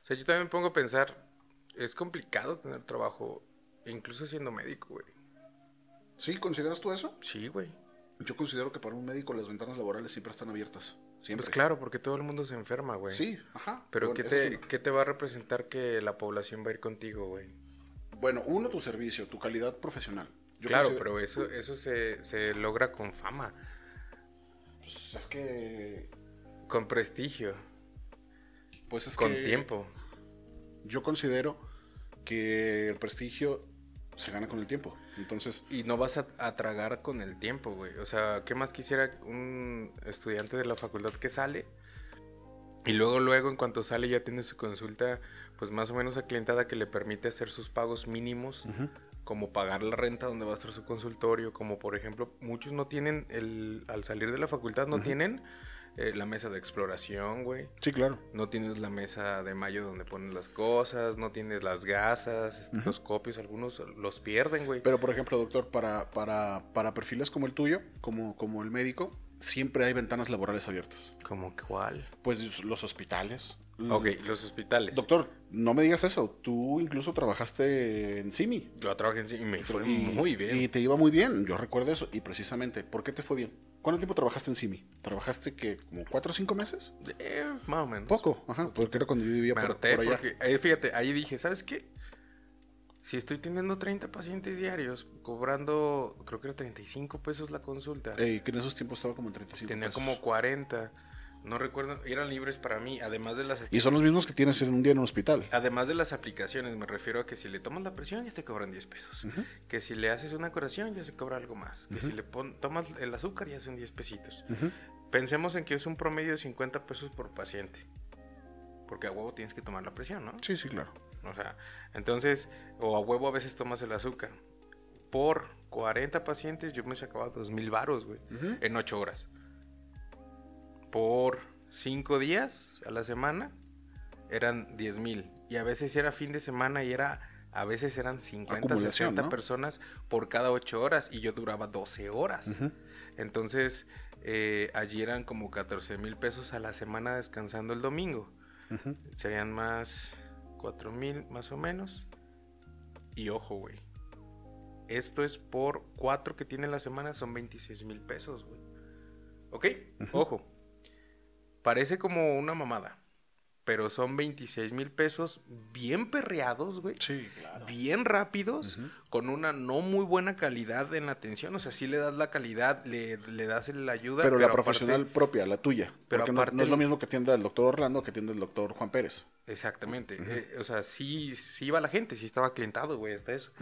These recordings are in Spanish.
O sea, yo también me pongo a pensar, es complicado tener trabajo, incluso siendo médico, güey. ¿Sí? ¿Consideras tú eso? Sí, güey. Yo considero que para un médico las ventanas laborales siempre están abiertas. Siempre. Pues claro, porque todo el mundo se enferma, güey. Sí, ajá. Pero Bueno, ¿qué te, sí. ¿qué te va a representar que la población va a ir contigo, güey? Bueno, uno, tu servicio, tu calidad profesional. Yo claro, considero- pero eso, eso se, se logra con fama, Pues, es que... con prestigio, Pues es con que tiempo. Yo considero que el prestigio se gana con el tiempo. Entonces, Y no vas a, a tragar con el tiempo, güey. O sea, ¿qué más quisiera un estudiante de la facultad que sale? Y luego, luego, en cuanto sale, ya tiene su consulta, pues más o menos aclientada que le permite hacer sus pagos mínimos, como pagar la renta donde va a estar su consultorio, como por ejemplo, muchos no tienen, el, al salir de la facultad, no tienen eh, la mesa de exploración, güey. sí, claro. No tienes la mesa de mayo donde ponen las cosas, no tienes las gasas, los copios, algunos los pierden, güey. Pero, por ejemplo, doctor, para, para, para perfiles como el tuyo, como, como el médico, siempre hay ventanas laborales abiertas. ¿Como cuál? Pues los hospitales. Ok, los hospitales. Doctor, no me digas eso. Tú incluso trabajaste en CIMI. Yo trabajé en sí y me fue Y- muy bien. Y te iba muy bien, yo recuerdo eso. Y precisamente, ¿por qué te fue bien? ¿Cuánto tiempo trabajaste en CIMI? ¿Trabajaste que como cuatro o cinco meses? Eh, más o menos. Poco, ajá, porque era cuando yo vivía Me por, por allá. porque, eh, fíjate, ahí dije, ¿sabes qué? Si estoy teniendo 30 pacientes diarios, cobrando, creo que era 35 pesos la consulta. Eh, que en esos tiempos estaba como en 35 Tenía pesos. como 40. No recuerdo, eran libres para mí, además de las Y son los mismos que tienes en un día en un hospital. Además de las aplicaciones, me refiero a que si le tomas la presión ya te cobran 10 pesos. Que si le haces una curación ya se cobra algo más. Que si le pon- tomas el azúcar ya son 10 pesitos. Pensemos en que es un promedio de 50 pesos por paciente. Porque a huevo tienes que tomar la presión, ¿no? Sí, sí, claro. O sea, entonces, o a huevo a veces tomas el azúcar. Por 40 pacientes yo me sacaba 2 mil varos, güey. En 8 horas. Por 5 días a la semana eran 10 mil. Y a veces era fin de semana y era... A veces eran 50, Acumulación, 60 ¿no? personas por cada 8 horas y yo duraba 12 horas. Entonces, eh, allí eran como 14 mil pesos a la semana descansando el domingo. Serían más 4 mil más o menos. Y ojo, güey. Esto es por 4 que tiene la semana, son 26 mil pesos, güey. ¿Ok? Ojo. Parece como una mamada. Pero son 26 mil pesos bien perreados, güey. Sí, claro. Bien rápidos, con una no muy buena calidad en la atención. O sea, sí le das la calidad, le, le das la ayuda. Pero, la aparte- profesional propia, la tuya. Pero porque aparte no, es lo mismo que atienda el doctor Orlando que atiende el doctor Juan Pérez. Exactamente. Eh, o sea, sí, sí iba la gente, sí estaba clientado, güey, hasta eso.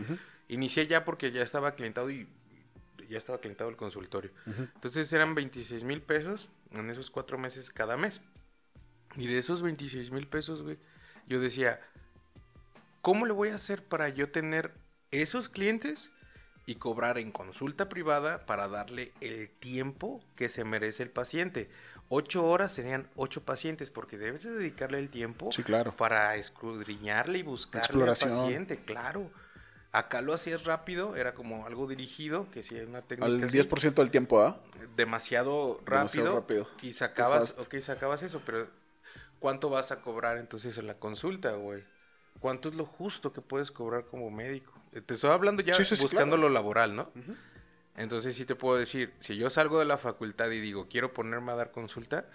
Inicié ya porque ya estaba clientado y ya estaba clientado el consultorio. Entonces eran 26 mil pesos en esos cuatro meses cada mes. Y de esos 26 mil pesos, güey, yo decía, ¿cómo le voy a hacer para yo tener esos clientes y cobrar en consulta privada para darle el tiempo que se merece el paciente? Ocho horas serían ocho pacientes porque debes de dedicarle el tiempo Sí, claro. para escudriñarle y buscarle al paciente, claro. Acá lo hacías rápido, era como algo dirigido, que si hay una técnica Al así, 10% del tiempo, ¿ah? demasiado rápido, Demasiado rápido. y sacabas, ok, sacabas eso, pero ¿cuánto vas a cobrar entonces en la consulta, güey? ¿Cuánto es lo justo que puedes cobrar como médico? Eh, Te estoy hablando ya Sí, buscando claro. lo laboral, ¿no? Entonces sí te puedo decir, si yo salgo de la facultad y digo, quiero ponerme a dar consulta,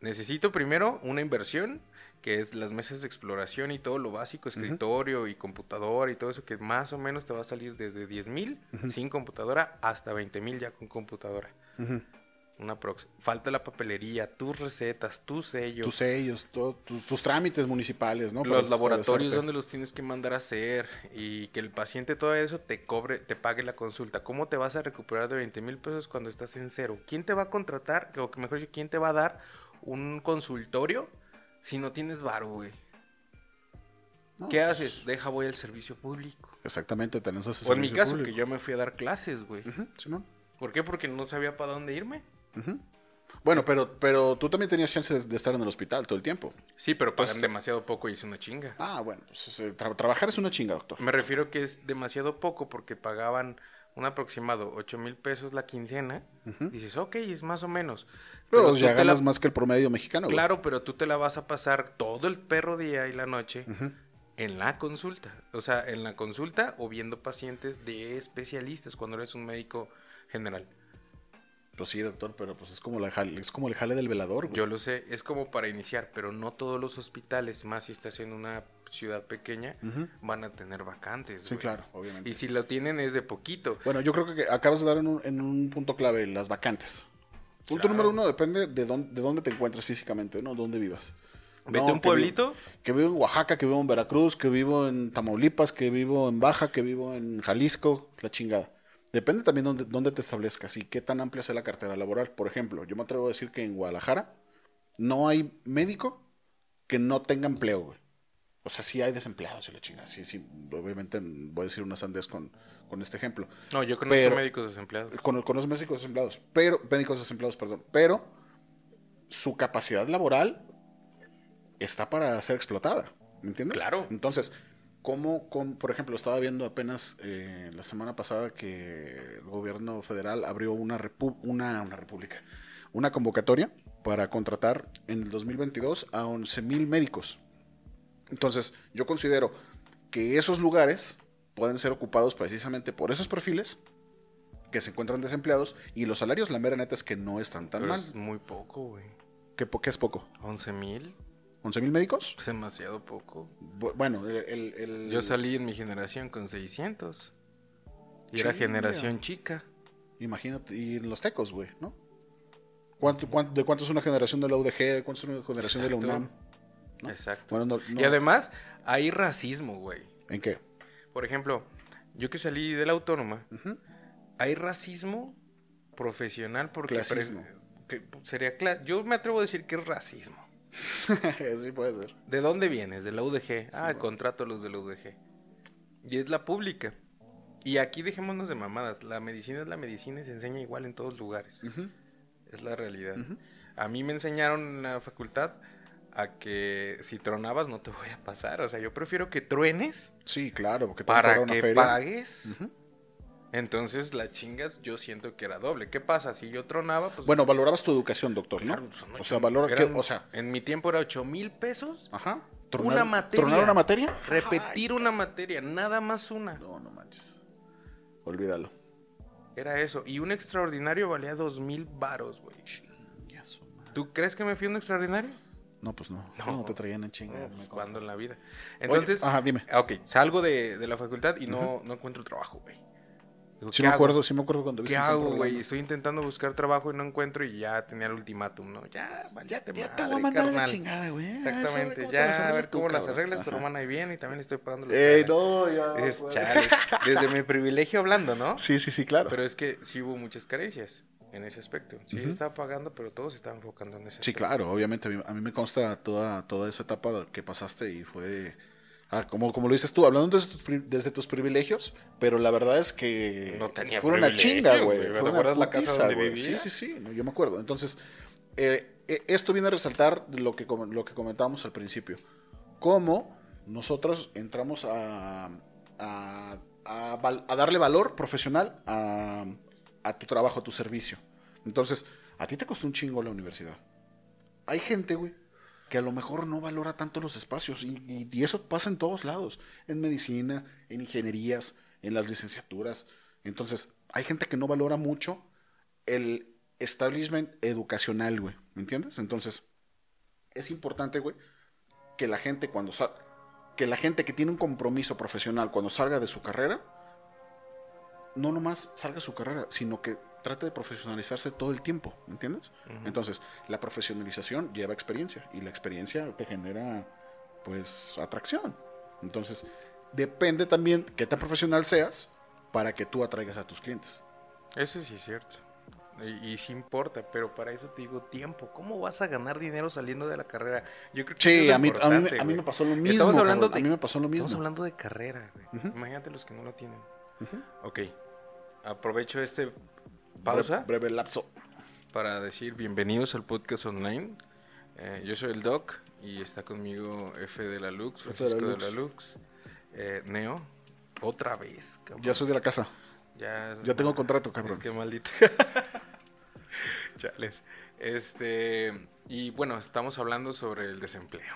necesito primero una inversión, que es las mesas de exploración y todo lo básico, escritorio y computadora y todo eso, que más o menos te va a salir desde 10 mil sin computadora hasta 20 mil ya con computadora. Una prox. Falta la papelería, tus recetas, tus sellos. Tus sellos, todo- tus, tus trámites municipales, ¿no? Los laboratorios establecerte. donde los tienes que mandar a hacer y que el paciente todo eso te cobre, te pague la consulta. ¿Cómo te vas a recuperar de 20 mil pesos cuando estás en cero? ¿Quién te va a contratar? O mejor dicho, ¿quién te va a dar un consultorio si no tienes varo, güey? No, ¿Qué pues, haces? Deja, voy al servicio público. Exactamente, tenés ese O en mi caso, público. que yo me fui a dar clases, güey. Simón. ¿Por qué? Porque no sabía para dónde irme. Bueno, pero, pero tú también tenías chance de, estar en el hospital todo el tiempo. Sí, pero pagan Pues- demasiado poco y es una chinga. Ah, bueno, pues, tra- trabajar es una chinga, doctor. Me refiero que es demasiado poco porque pagaban un aproximado, 8 mil pesos la quincena, dices, ok, es más o menos. Pero, ya ganas más que el promedio mexicano. Claro, pero tú te la vas a pasar todo el perro día y la noche en la consulta. O sea, en la consulta o viendo pacientes de especialistas cuando eres un médico general. Pues sí, doctor, pero pues es como, la es como el jale del velador. Yo lo sé, es como para iniciar, pero no todos los hospitales, más si estás en una ciudad pequeña, van a tener vacantes. Sí, claro, obviamente. Y si lo tienen es de poquito. Bueno, yo creo que acabas de dar en un, en un punto clave, las vacantes. Punto número uno, depende de dónde, de dónde te encuentres físicamente, ¿no? Dónde vivas. Vete a un pueblito. que vivo en Oaxaca, que vivo en Veracruz, que vivo en Tamaulipas, que vivo en Baja, que vivo en Jalisco, la chingada. Depende también dónde, dónde te establezcas y qué tan amplia sea la cartera laboral. Por ejemplo, yo me atrevo a decir que en Guadalajara no hay médico que no tenga empleo, güey. O sea, sí hay desempleados y la chingada. Sí, sí, obviamente voy a decir una sandez con, con este ejemplo. No, yo conozco médicos desempleados. Con, conozco médicos desempleados, pero, médicos desempleados, perdón. Pero su capacidad laboral está para ser explotada. ¿Me entiendes? Claro. Entonces, ¿cómo, por ejemplo, estaba viendo apenas eh, la semana pasada que el gobierno federal abrió una, una, una república, una convocatoria para contratar en el 2022 a 11 mil médicos. Entonces, yo considero que esos lugares pueden ser ocupados precisamente por esos perfiles que se encuentran desempleados y los salarios, la mera neta es que no están tan mal. Es muy poco, güey. ¿Qué, ¿Qué, es poco? 11 mil. ¿11 mil médicos? Es demasiado poco. bueno, el, Yo salí en mi generación con 600. Y era generación chica. Imagínate, y los tecos, güey, ¿no? ¿Cuánto, de cuánto es una generación de la UDG? ¿Cuánto es una generación de la UNAM? Exacto. Y además, hay racismo, güey. ¿En qué? Por ejemplo, yo que salí de la autónoma, hay racismo profesional porque... Clasismo. sería Yo me atrevo a decir que es racismo. sí puede ser. ¿De dónde vienes? De la UDG. ah, contrato a los de la UDG. Y es la pública. Y aquí dejémonos de mamadas. La medicina es la medicina y se enseña igual en todos lugares. Es la realidad. A mí me enseñaron en la facultad a que si tronabas no te voy a pasar. O sea, yo prefiero que truenes. Sí, claro, porque para que pagues. Entonces, las chingas yo siento que era doble. ¿Qué pasa? Si yo tronaba, pues... Bueno, valorabas tu educación, doctor, ¿no? Pues, o sea, valora que, o sea... En mi tiempo era 8 mil pesos. Ajá. una materia. ¿Tronar una materia? Repetir una materia, nada más una. No, no manches. Olvídalo. Era eso. Y un extraordinario valía dos mil varos, güey. ¿Tú crees que me fui a un extraordinario? No, pues no. No, te traían en chinga. Pues, cuando en la vida. Entonces, ajá, dime. Ok, salgo de, de la facultad y no, no encuentro trabajo, güey sí me acuerdo, sí me acuerdo cuando ¿Qué hago, güey? Estoy intentando buscar trabajo y no encuentro y ya tenía el ultimátum, ¿no? Ya, ya, te voy a mandar la chingada, güey. Exactamente, ya a ver cómo las arreglas, tu hermana ahí bien y también estoy pagando los Ey, no, ya. Es, desde mi privilegio hablando, ¿no? Sí, sí, sí, claro. Pero es que sí hubo muchas carencias en ese aspecto. Sí, estaba pagando, pero todos estaban enfocando en ese Sí, claro, obviamente. A mí, me consta toda, toda esa etapa que pasaste y fue Ah, como, como lo dices tú, hablando desde tus, privilegios, pero la verdad es que no tenía fue una chinga, güey. ¿Te acuerdas la casa donde vivía? Sí, sí, sí, yo me acuerdo. Entonces, eh, eh, esto viene a resaltar lo que, lo que comentábamos al principio. Cómo nosotros entramos a, a, a, darle valor profesional a, a tu trabajo, a tu servicio. Entonces, a ti te costó un chingo la universidad. Hay gente, güey, que a lo mejor no valora tanto los espacios. Y, eso pasa en todos lados, en medicina, en ingenierías, en las licenciaturas. Entonces, hay gente que no valora mucho el establishment educacional, güey. ¿Me entiendes? Entonces, es importante, güey, que la gente cuando que la gente que tiene un compromiso profesional cuando salga de su carrera, no nomás salga de su carrera, sino que trata de profesionalizarse todo el tiempo, ¿me entiendes? Entonces, la profesionalización lleva experiencia y la experiencia te genera, pues, atracción. Entonces, depende también qué tan profesional seas para que tú atraigas a tus clientes. Eso sí es cierto. Y, sí importa, pero para eso te digo tiempo. ¿Cómo vas a ganar dinero saliendo de la carrera? Yo creo que sí, a, mí, a, mí, me pasó lo mismo. Estamos hablando de, a mí me pasó lo mismo. Estamos hablando de carrera. Imagínate los que no lo tienen. Ok, aprovecho este pausa. Breve, lapso. Para decir bienvenidos al podcast online. Eh, yo soy el Doc y está conmigo F de la Lux, Francisco de la Lux, eh, Neo, otra vez. Ya soy de la casa. Ya, Ya tengo contrato, cabrón. Es que maldito. Chales. Este, y bueno, estamos hablando sobre el desempleo.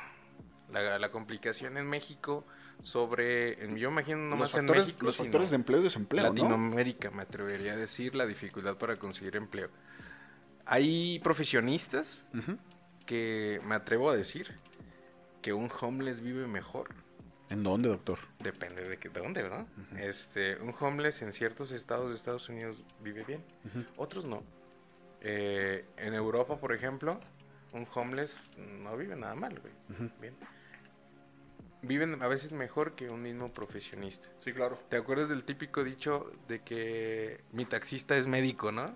La, la complicación en México sobre, en- yo imagino los nomás en factores, México, los factores de empleo y desempleo, ¿no? Latinoamérica, me atrevería a decir, la dificultad para conseguir empleo. Hay profesionistas que me atrevo a decir que un homeless vive mejor. ¿En dónde, doctor? Depende de, que, de dónde, ¿verdad? este, un homeless en ciertos estados de Estados Unidos vive bien, otros no. Eh, en Europa, por ejemplo, un homeless no vive nada mal, güey. Bien. Viven a veces mejor que un mismo profesionista. Sí, claro. ¿Te acuerdas del típico dicho de que mi taxista es médico, no?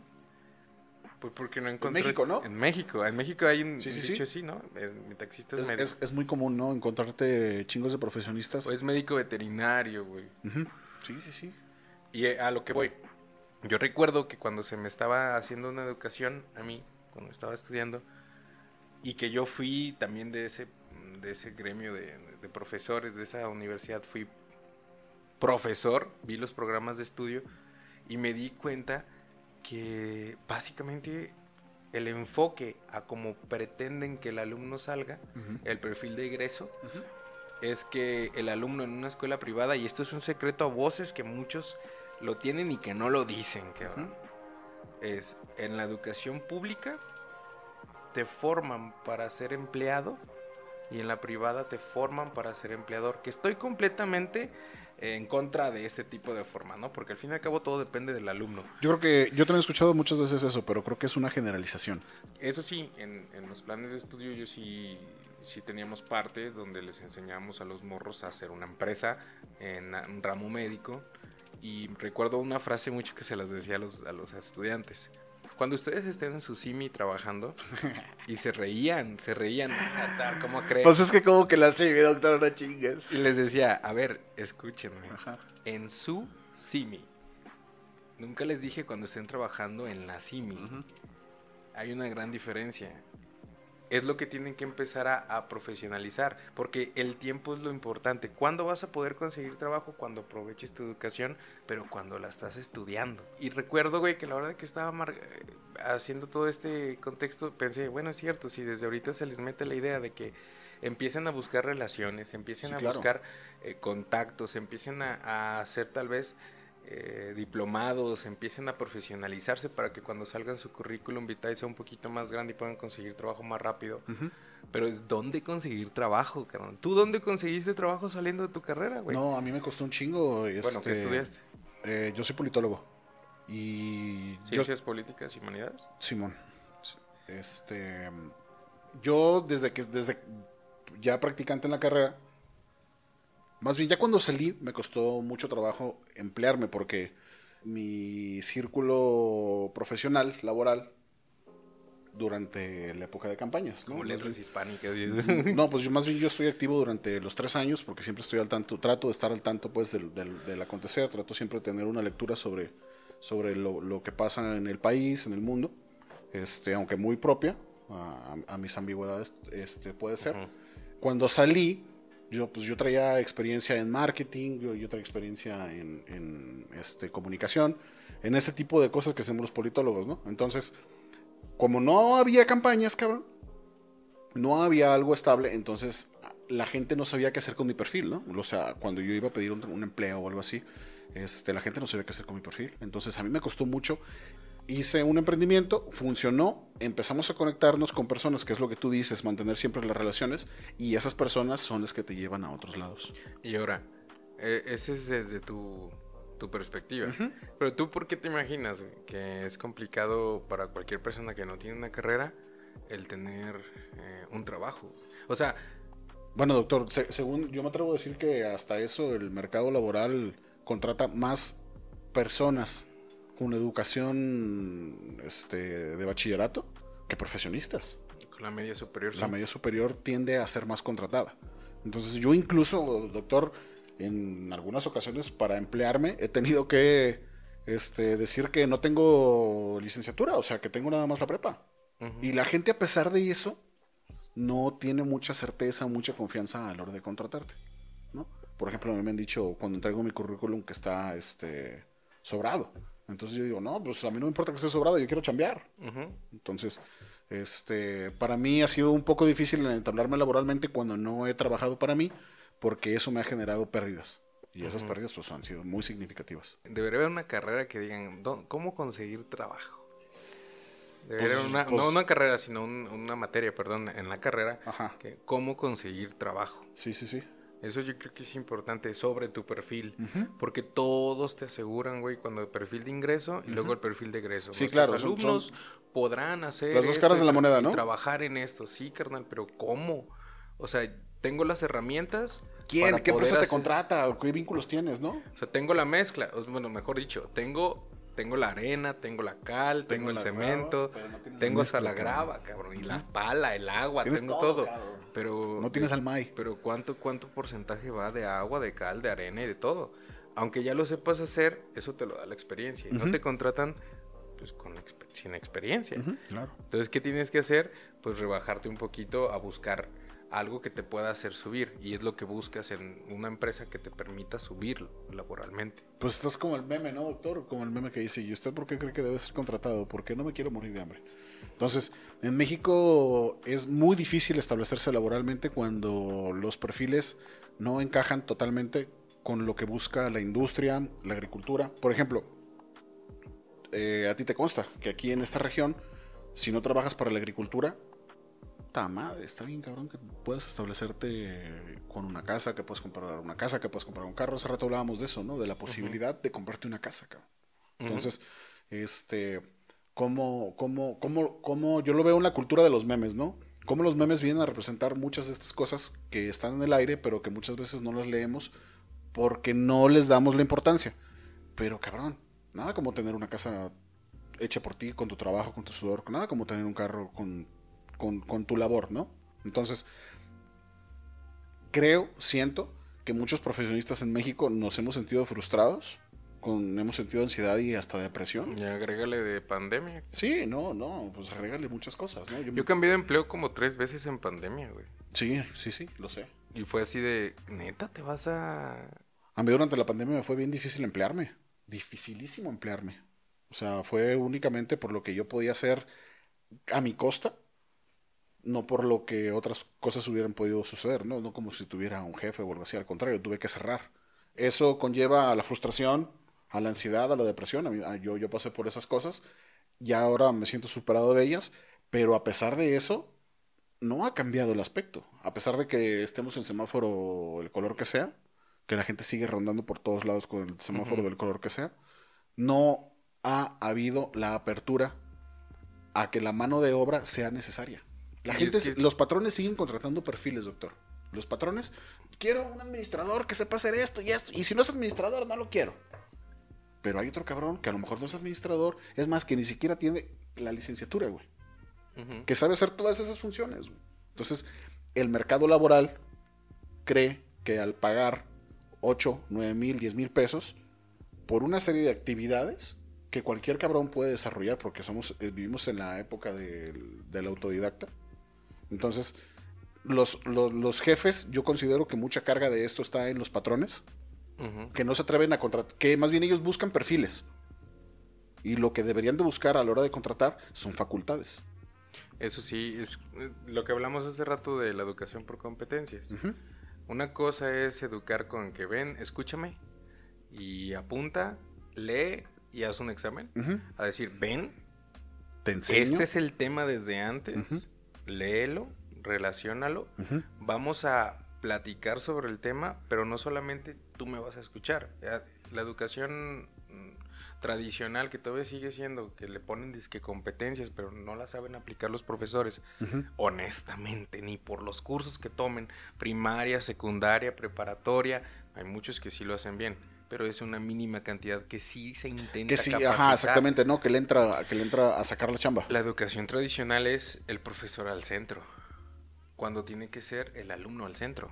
Pues porque no encontré... México, ¿no? En México. En México hay un Sí, sí, dicho sí. así, ¿no? Eh, mi taxista es, Es, médico. es- es muy común, ¿no? Encontrarte chingos de profesionistas. O es médico veterinario, güey. Ujú. Sí, sí, sí. Y eh, a lo que voy. Yo recuerdo que cuando se me estaba haciendo una educación a mí, cuando estaba estudiando, y que yo fui también de ese, de ese gremio de, de profesores de esa universidad, fui profesor, vi los programas de estudio y me di cuenta que básicamente el enfoque a cómo pretenden que el alumno salga, Ujú. el perfil de egreso, Ujú. es que el alumno en una escuela privada, y esto es un secreto a voces que muchos lo tienen y que no lo dicen, cabrón, es en la educación pública te forman para ser empleado y en la privada te forman para ser empleador, que estoy completamente en contra de este tipo de forma, ¿no? Porque al fin y al cabo todo depende del alumno. Yo creo que yo también he escuchado muchas veces eso, pero creo que es una generalización. Eso sí, en, en los planes de estudio yo sí, sí teníamos parte donde les enseñamos a los morros a hacer una empresa en un ramo médico. Y recuerdo una frase mucho que se las decía a los, a los estudiantes. Cuando ustedes estén en su simi trabajando y se reían, se reían, "Ah, ¿cómo creen? Pues es que como que la sé, doctor, no chingues. Y les decía, a ver, escúchenme. Ajá. En su simi. Nunca les dije cuando estén trabajando en la simi. Hay una gran diferencia. Es lo que tienen que empezar a, a profesionalizar, porque el tiempo es lo importante. ¿Cuándo vas a poder conseguir trabajo? Cuando aproveches tu educación, pero cuando la estás estudiando. Y recuerdo, güey, que la hora de que estaba mar- eh, haciendo todo este contexto, pensé, bueno, es cierto, si desde ahorita se les mete la idea de que empiecen a buscar relaciones, empiecen Sí, a claro. buscar eh, contactos, empiecen a, a hacer tal vez eh, diplomados, empiecen a profesionalizarse para que cuando salgan su currículum vitae sea un poquito más grande y puedan conseguir trabajo más rápido. Pero es dónde conseguir trabajo, cabrón. ¿Tú dónde conseguiste trabajo saliendo de tu carrera, güey? No, a mí me costó un chingo. bueno, ¿qué este, estudiaste? eh, yo soy politólogo. Y yo, ¿Ciencias políticas y humanidades? Simón. Este, yo desde que desde ya practicante en la carrera, más bien ya cuando salí me costó mucho trabajo emplearme porque mi círculo profesional laboral durante la época de campañas, ¿no? Como letras hispánicas. no, pues yo más bien yo estoy activo durante los tres años porque siempre estoy al tanto, trato de estar al tanto pues del, del- del acontecer, trato siempre de tener una lectura sobre, sobre lo, lo que pasa en el país, en el mundo, este, aunque muy propia a, a mis ambigüedades este, puede ser. Ujú. Cuando salí, yo, pues, yo traía experiencia en marketing, yo, yo traía experiencia en, este, comunicación, en ese tipo de cosas que hacemos los politólogos, ¿no? Entonces, como no había campañas, cabrón, no había algo estable, entonces la gente no sabía qué hacer con mi perfil, ¿no? O sea, cuando yo iba a pedir un, un empleo o algo así, este, la gente no sabía qué hacer con mi perfil. Entonces a mí me costó mucho. Hice un emprendimiento, funcionó, empezamos a conectarnos con personas, que es lo que tú dices, mantener siempre las relaciones, y esas personas son las que te llevan a otros lados. Y ahora, eh, ese es desde tu, tu perspectiva. Pero tú, ¿por qué te imaginas que es complicado para cualquier persona que no tiene una carrera el tener eh, un trabajo? O sea, Bueno, doctor, se- según yo me atrevo a decir que hasta eso el mercado laboral contrata más personas con educación este, de bachillerato que profesionistas. con la media superior. La sí. media superior tiende a ser más contratada. Entonces yo incluso, doctor, en algunas ocasiones para emplearme he tenido que este, decir que no tengo licenciatura, o sea, que tengo nada más la prepa. Y la gente a pesar de eso no tiene mucha certeza, mucha confianza a la hora de contratarte. ¿no? Por ejemplo, a mí me han dicho cuando entrego mi currículum que está este, sobrado. Entonces yo digo, no, pues a mí no me importa que esté sobrado, yo quiero chambear. Entonces, este, para mí ha sido un poco difícil entablarme laboralmente cuando no he trabajado para mí, porque eso me ha generado pérdidas. Y esas pérdidas pues han sido muy significativas. Debería haber una carrera que digan, ¿cómo conseguir trabajo? Debería pues, una, no pues una carrera, sino una materia, perdón, en la carrera, Que, cómo conseguir trabajo. Sí, sí, sí. Eso yo creo que es importante sobre tu perfil, porque todos te aseguran, güey, cuando el perfil de ingreso y luego el perfil de egreso. Sí, claro. Los alumnos podrán hacer las dos caras de la moneda, ¿no? Trabajar en esto, sí, carnal, pero ¿cómo? O sea, tengo las herramientas. ¿Quién? ¿Qué empresa te contrata? ¿Qué vínculos tienes, no? O sea, tengo la mezcla, bueno, mejor dicho, tengo tengo la arena, tengo la cal, tengo, el cemento, tengo hasta la grava, cabrón, y la pala, el agua, tengo todo. Pero no tienes al MAI. Pero cuánto cuánto porcentaje va de agua, de cal, de arena y de todo. Aunque ya lo sepas hacer, eso te lo da la experiencia. Y no te contratan pues con sin experiencia. claro. Entonces, ¿qué tienes que hacer? Pues rebajarte un poquito a buscar algo que te pueda hacer subir y es lo que buscas en una empresa que te permita subir laboralmente. Pues estás como el meme, ¿no, doctor? Como el meme que dice, ¿y usted por qué cree que debe ser contratado? Porque no me quiero morir de hambre. Entonces, en México es muy difícil establecerse laboralmente cuando los perfiles no encajan totalmente con lo que busca la industria, la agricultura. Por ejemplo, eh, a ti te consta que aquí en esta región, si no trabajas para la agricultura, madre, está bien cabrón que puedas establecerte con una casa, que puedas comprar una casa, que puedas comprar un carro. Hace rato hablábamos de eso, ¿no? De la posibilidad de comprarte una casa, cabrón. Entonces, este, ¿cómo, cómo, cómo, cómo, yo lo veo en la cultura de los memes, ¿no? Cómo los memes vienen a representar muchas de estas cosas que están en el aire, pero que muchas veces no las leemos porque no les damos la importancia. Pero cabrón, nada como tener una casa hecha por ti, con tu trabajo, con tu sudor, nada como tener un carro con con, tu labor, ¿no? Entonces, creo, siento que muchos profesionistas en México nos hemos sentido frustrados, con, hemos sentido ansiedad y hasta depresión. Y agrégale de pandemia. Sí, no, no, pues agrégale muchas cosas, ¿no? Yo, cambié de empleo como tres veces en pandemia, güey. Sí, sí, sí, lo sé. Y fue así de, neta, te vas a... A mí durante la pandemia me fue bien difícil emplearme, dificilísimo emplearme. O sea, fue únicamente por lo que yo podía hacer a mi costa no por lo que otras cosas hubieran podido suceder, ¿no? No como si tuviera un jefe o algo así, al contrario, tuve que cerrar. Eso conlleva a la frustración, a la ansiedad, a la depresión. yo, yo pasé por esas cosas y ahora me siento superado de ellas, pero a pesar de eso, no ha cambiado el aspecto. A pesar de que estemos en semáforo el color que sea, que la gente sigue rondando por todos lados con el semáforo del color que sea, no ha habido la apertura a que la mano de obra sea necesaria. La gente, los patrones siguen contratando perfiles, doctor. Los patrones, quiero un administrador que sepa hacer esto y esto. Y si no es administrador, no lo quiero. Pero hay otro cabrón que a lo mejor no es administrador, es más, que ni siquiera tiene la licenciatura, güey. Que sabe hacer todas esas funciones. Entonces, el mercado laboral cree que al pagar 8, 9 mil, 10 mil pesos por una serie de actividades que cualquier cabrón puede desarrollar porque somos eh, vivimos en la época del, del autodidacta entonces, los, los, jefes, yo considero que mucha carga de esto está en los patrones, que no se atreven a contratar, que más bien ellos buscan perfiles. Y lo que deberían de buscar a la hora de contratar son facultades. Eso sí, es eh, lo que hablamos hace rato de la educación por competencias. Una cosa es educar con que ven, escúchame y apunta, lee y haz un examen. A decir, ven, ¿Te este es el tema desde antes léelo, relaciónalo, vamos a platicar sobre el tema, pero no solamente tú me vas a escuchar. La educación mm, tradicional que todavía sigue siendo, que le ponen disque competencias, pero no la saben aplicar los profesores, honestamente, ni por los cursos que tomen, primaria, secundaria, preparatoria, hay muchos que sí lo hacen bien pero es una mínima cantidad que sí se intenta que sí, ajá, exactamente, ¿no? Que le entra, que le entra a sacar la chamba. La educación tradicional es el profesor al centro, cuando tiene que ser el alumno al centro.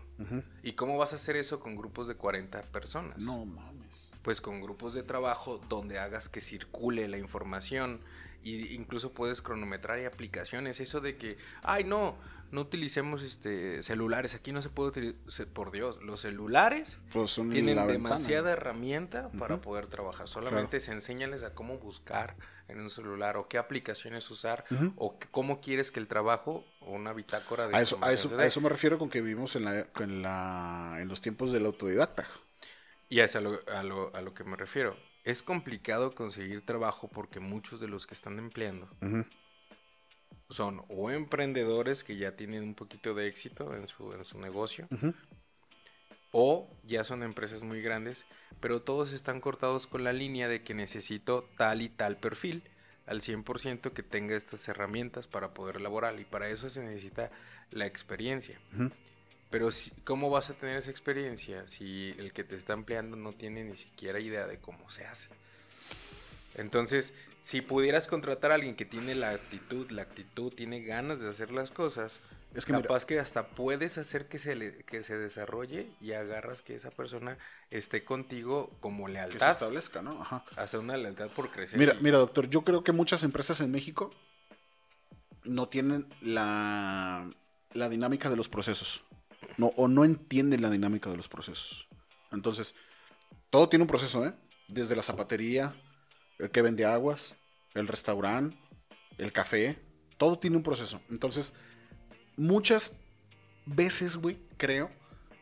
¿Y cómo vas a hacer eso con grupos de 40 personas? No mames. Pues con grupos de trabajo donde hagas que circule la información y incluso puedes cronometrar y aplicaciones. Eso de que, ay no, no utilicemos este celulares. Aquí no se puede utilizar, por Dios, los celulares Pues tienen demasiada herramienta para poder trabajar. Solamente se enséñales a cómo buscar en un celular o qué aplicaciones usar o cómo quieres que el trabajo o una bitácora de A eso, a, eso, a eso me refiero con que vivimos en, la, en, la, en los tiempos del autodidacta. Y es a lo, a, lo, a lo que me refiero. Es complicado conseguir trabajo porque muchos de los que están empleando. Son o emprendedores que ya tienen un poquito de éxito en su, en su negocio o ya son empresas muy grandes, pero todos están cortados con la línea de que necesito tal y tal perfil al 100% que tenga estas herramientas para poder elaborar y para eso se necesita la experiencia. Pero si- ¿cómo vas a tener esa experiencia si el que te está empleando no tiene ni siquiera idea de cómo se hace? Entonces, si pudieras contratar a alguien que tiene la actitud, la actitud, tiene ganas de hacer las cosas, Es que mira, capaz que hasta puedes hacer que se, le- que se desarrolle y agarras que esa persona esté contigo como que se lealtad. establezca, ¿no? Ajá. Hasta una lealtad por crecer. Mira, y- mira, doctor, yo creo que muchas empresas en México no tienen la, la dinámica de los procesos. No, o no entienden la dinámica de los procesos. Entonces, todo tiene un proceso, ¿eh? Desde la zapatería, el que vende aguas, el restaurante, el café, todo tiene un proceso. Entonces, muchas veces, güey, creo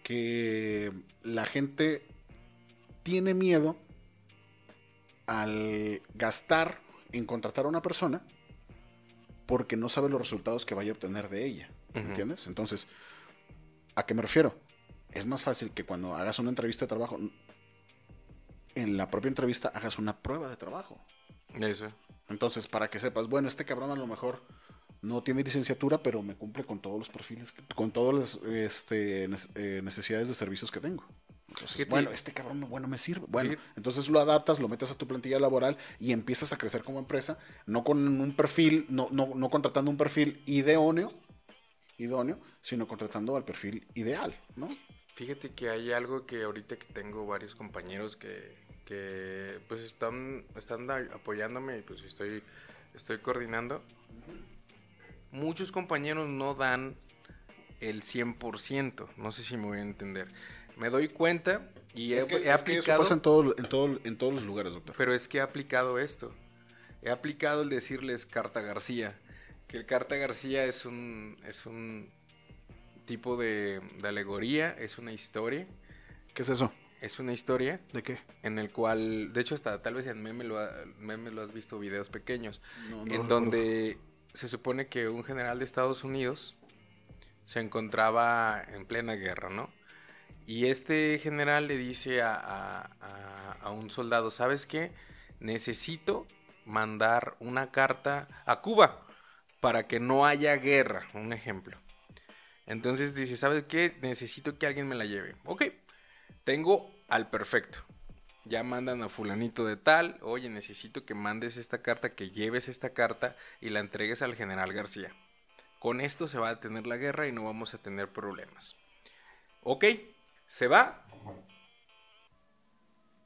que la gente tiene miedo al gastar en contratar a una persona porque no sabe los resultados que vaya a obtener de ella. Ujú. ¿Entiendes? Entonces, ¿a qué me refiero? Es más fácil que cuando hagas una entrevista de trabajo, en la propia entrevista hagas una prueba de trabajo. Eso. Entonces, para que sepas, bueno, este cabrón a lo mejor no tiene licenciatura, pero me cumple con todos los perfiles, con todas las este, eh, necesidades de servicios que tengo. Entonces, bueno, este cabrón no- bueno me sirve. Bueno, entonces lo adaptas, lo metes a tu plantilla laboral y empiezas a crecer como empresa, no con un perfil, no, no, no contratando un perfil idóneo, idóneo, sino contratando al perfil ideal, ¿no? Fíjate que hay algo que ahorita que tengo varios compañeros que, que pues están, están apoyándome y pues estoy, estoy coordinando. Muchos compañeros no dan el 100%, no sé si me voy a entender. Me doy cuenta y he, Es que, he es que eso aplicado, pasa en, todo, en, todo, en todos los lugares, doctor. pero es que he aplicado esto. He aplicado el decirles Carta García, que el Carta García es un, es un tipo de, de alegoría, es una historia, ¿Qué es eso? es una historia ¿De qué? en el cual, de hecho hasta tal vez en meme lo, ha- meme lo has visto videos pequeños, No, no en donde se supone que un general de Estados Unidos se encontraba en plena guerra, ¿no? Y este general le dice a, a- a- a un soldado, ¿sabes qué? Necesito mandar una carta a Cuba para que no haya guerra, un ejemplo. Entonces dice, ¿sabes qué? Necesito que alguien me la lleve. Ok, tengo al perfecto. Ya mandan a fulanito de tal, oye, necesito que mandes esta carta, que lleves esta carta y la entregues al general García. Con esto se va a detener la guerra y no vamos a tener problemas. Ok, se va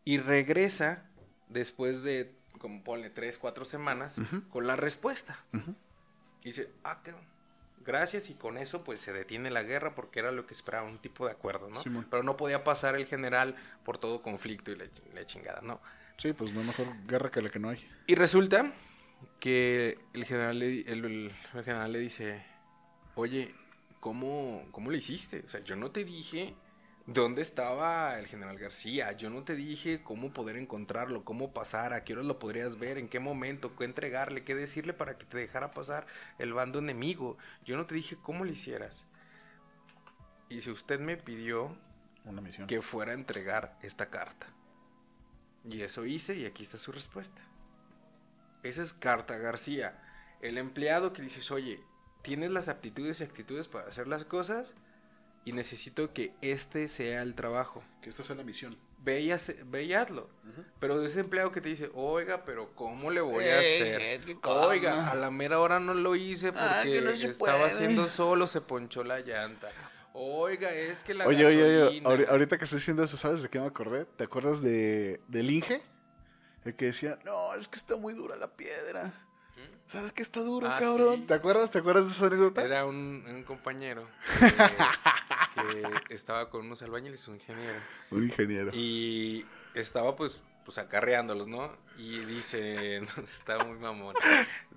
y regresa después de, como ponle, 3, 4 semanas con la respuesta. Ujú. Dice, ah, cabrón, gracias y con eso pues se detiene la guerra porque era lo que esperaba, un tipo de acuerdo, ¿no? Simón. Pero no podía pasar el general por todo conflicto y la, la chingada, ¿no? Sí, pues no hay mejor guerra que la que no hay. Y resulta que el general le, el, el- el general le dice, oye, ¿cómo, ¿cómo lo hiciste? O sea, yo no te dije dónde estaba el general García, yo no te dije cómo poder encontrarlo, cómo pasar, a qué horas lo podrías ver, en qué momento, qué entregarle, qué decirle para que te dejara pasar el bando enemigo. Yo no te dije cómo lo hicieras. Y si usted me pidió Una misión. que fuera a entregar esta carta. Y eso hice y aquí está su respuesta. Esa es Carta García. El empleado que dices, oye, tienes las aptitudes y actitudes para hacer las cosas y necesito que este sea el trabajo. Que esta sea la misión. Ve y, hace- ve y hazlo. Pero ese empleado que te dice, oiga, pero ¿cómo le voy a Eh, hacer? Oiga, a la mera hora no lo hice porque Ah, que no se estaba puede. haciendo solo, se ponchó la llanta. Oiga, es que la Oye, oye, oye, ahorita que estoy diciendo eso, ¿sabes de qué me acordé? ¿Te acuerdas de, del Inge? El que decía, no, es que está muy dura la piedra. ¿Sabes qué está duro, Ah, cabrón? sí. ¿Te acuerdas? ¿Te acuerdas de esa anécdota? Era un, un compañero que, que estaba con unos albañiles, un ingeniero. Un ingeniero. Y estaba pues, pues acarreándolos, ¿no? Y dice, no, estaba muy mamón.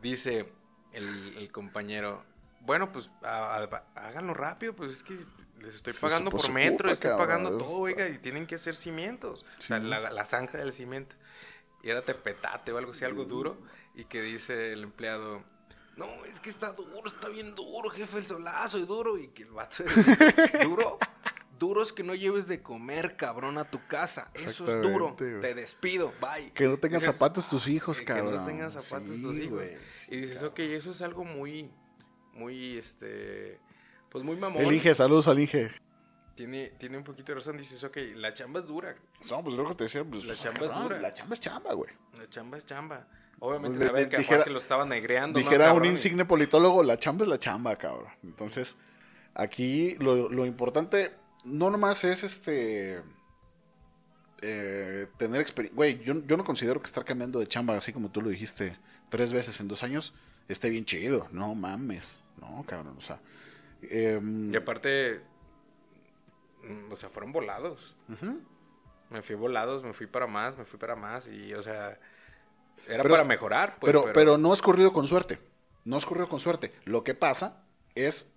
Dice el, el compañero, bueno, pues a- a- háganlo rápido, pues es que les estoy pagando por metro, ocupa, estoy cabrón, pagando todo, está- oiga, y tienen que hacer cimientos. O sea, la, la zanja del cimiento. Y era tepetate o algo así, algo duro. Y que dice el empleado, no, es que está duro, está bien duro, jefe, el solazo y duro. Y que el vato dice, duro. Duro es que no lleves de comer, cabrón, a tu casa. Eso es duro. Güey. Te despido. Bye. Que no tengan Dices, zapatos tus hijos, eh, cabrón. Que no tengan zapatos Sí, tus hijos. güey, sí, y dices, cabrón. ok, eso es algo muy, muy, este, pues muy mamón. El Inge, saludos al Inge. Tiene, tiene un poquito de razón. Dices, ok, la chamba es dura. No, pues lo que te decía, pues, La pues, chamba es dura. La chamba es chamba, güey. La chamba es chamba. Obviamente Pues, saben de- que dijera- que lo estaban negreando. ¿no, Dijera un insigne politólogo, la chamba es la chamba, cabrón. Entonces, aquí lo, lo importante no nomás es este eh, tener experiencia. Güey, yo, yo no considero que estar cambiando de chamba, así como tú lo dijiste, tres veces en dos años, esté bien chido. No mames. No, cabrón, o sea. em, Y aparte, mm, o sea, fueron volados. Me fui volados, me fui para más, me fui para más. Y, o sea, era Pero para es- mejorar. Pues, pero, pero no es corrido con suerte. No es corrido con suerte. Lo que pasa es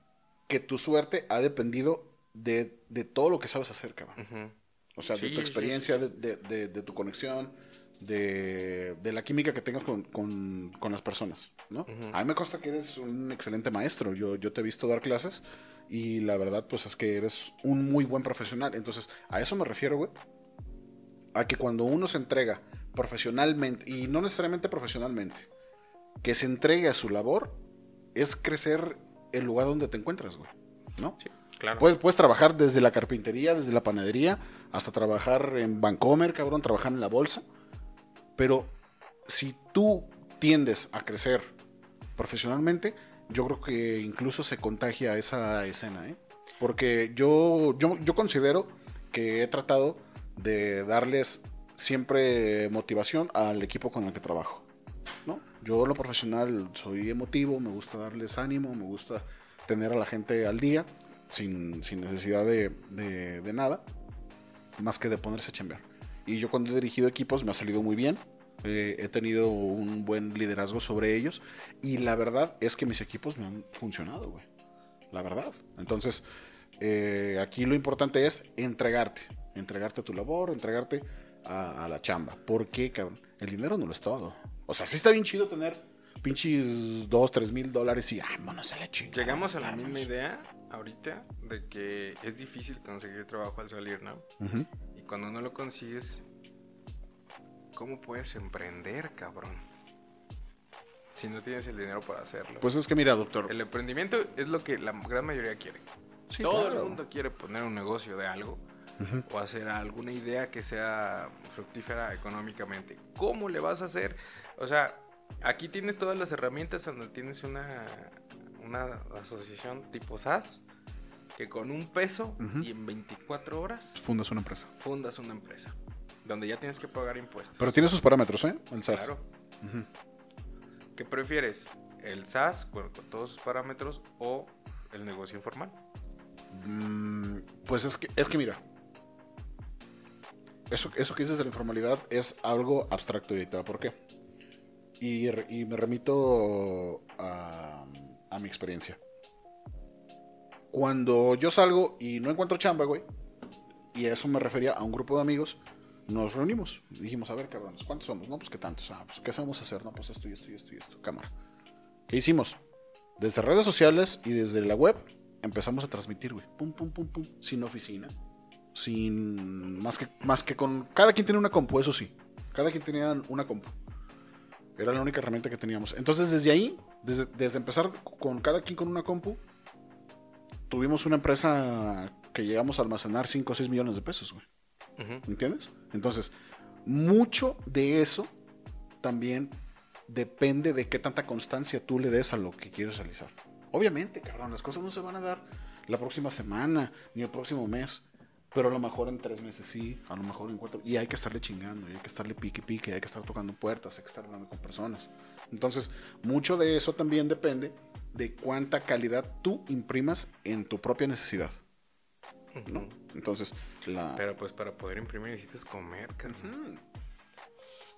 que tu suerte ha dependido de, de todo lo que sabes hacer, cabrón. Ujú. O sea, de tu sí, experiencia, de, de- tu conexión, de, de la química que tengas con, con- con las personas, ¿no? Ujú. A mí me consta que eres un excelente maestro. Yo, yo te he visto dar clases y la verdad, pues es que eres un muy buen profesional. Entonces, a eso me refiero, güey. A que cuando uno se entrega profesionalmente, y no necesariamente profesionalmente, que se entregue a su labor, es crecer el lugar donde te encuentras, güey. ¿No? Sí, claro. Puedes, puedes trabajar desde la carpintería, desde la panadería, hasta trabajar en Vancomer, cabrón, trabajar en la bolsa. Pero si tú tiendes a crecer profesionalmente, yo creo que incluso se contagia esa escena, ¿eh? Porque yo, yo, yo considero que he tratado de darles siempre motivación al equipo con el que trabajo. ¿no? Yo lo profesional soy emotivo, me gusta darles ánimo, me gusta tener a la gente al día sin, sin necesidad de, de- de nada, más que de ponerse a chambear. Y yo cuando he dirigido equipos me ha salido muy bien, eh, he tenido un buen liderazgo sobre ellos y la verdad es que mis equipos me han funcionado, güey. La verdad. Entonces, eh, aquí lo importante es entregarte, entregarte a tu labor, entregarte a, a la chamba. ¿Por qué, cabrón? El dinero no lo es todo. O sea, sí está bien chido tener pinches 2, 3 mil dólares y vámonos a la chingada. Llegamos a la misma idea ahorita de que es difícil conseguir trabajo al salir, ¿no? Ujú. Y cuando no lo consigues, ¿cómo puedes emprender, cabrón? Si no tienes el dinero para hacerlo. Pues es que mira, doctor. el emprendimiento es lo que la gran mayoría quiere. Sí, Todo claro. el mundo quiere poner un negocio de algo O hacer alguna idea que sea fructífera económicamente. ¿Cómo le vas a hacer? O sea, aquí tienes todas las herramientas donde tienes una, una asociación tipo SAS que con un peso y en 24 horas Fundas una empresa. fundas una empresa donde ya tienes que pagar impuestos. Pero tiene sus parámetros, ¿eh? El SAS. Claro. ¿Qué prefieres? ¿El SAS con todos sus parámetros o el negocio informal? Mm, pues es que, es que mira. Eso, eso que dices de la informalidad es algo abstracto ahorita. ¿Por qué? Y, y me remito a, a mi experiencia. Cuando yo salgo y no encuentro chamba, güey, y a eso me refería a un grupo de amigos, nos reunimos. Dijimos, a ver, cabrones, ¿cuántos somos? No, pues qué tantos. Ah, pues qué sabemos hacer. No, pues esto y esto y esto y esto. Cámara. ¿Qué hicimos? Desde redes sociales y desde la web empezamos a transmitir, güey. Pum, pum, pum, pum. Sin oficina. Sin. Más que, más que con. Cada quien tiene una compu, eso sí. Cada quien tenía una compu. Era la única herramienta que teníamos. Entonces, desde ahí, desde, desde empezar con cada quien con una compu, tuvimos una empresa que llegamos a almacenar 5 o 6 millones de pesos, güey. ¿Entiendes? Entonces, mucho de eso también depende de qué tanta constancia tú le des a lo que quieres realizar. Obviamente, cabrón, las cosas no se van a dar la próxima semana ni el próximo mes. Pero a lo mejor en tres meses sí, a lo mejor en cuatro. Y hay que estarle chingando, y hay que estarle pique pique, hay que estar tocando puertas, hay que estar hablando con personas. Entonces, mucho de eso también depende de cuánta calidad tú imprimas en tu propia necesidad. ¿no? Entonces, la... Pero pues para poder imprimir necesitas comer,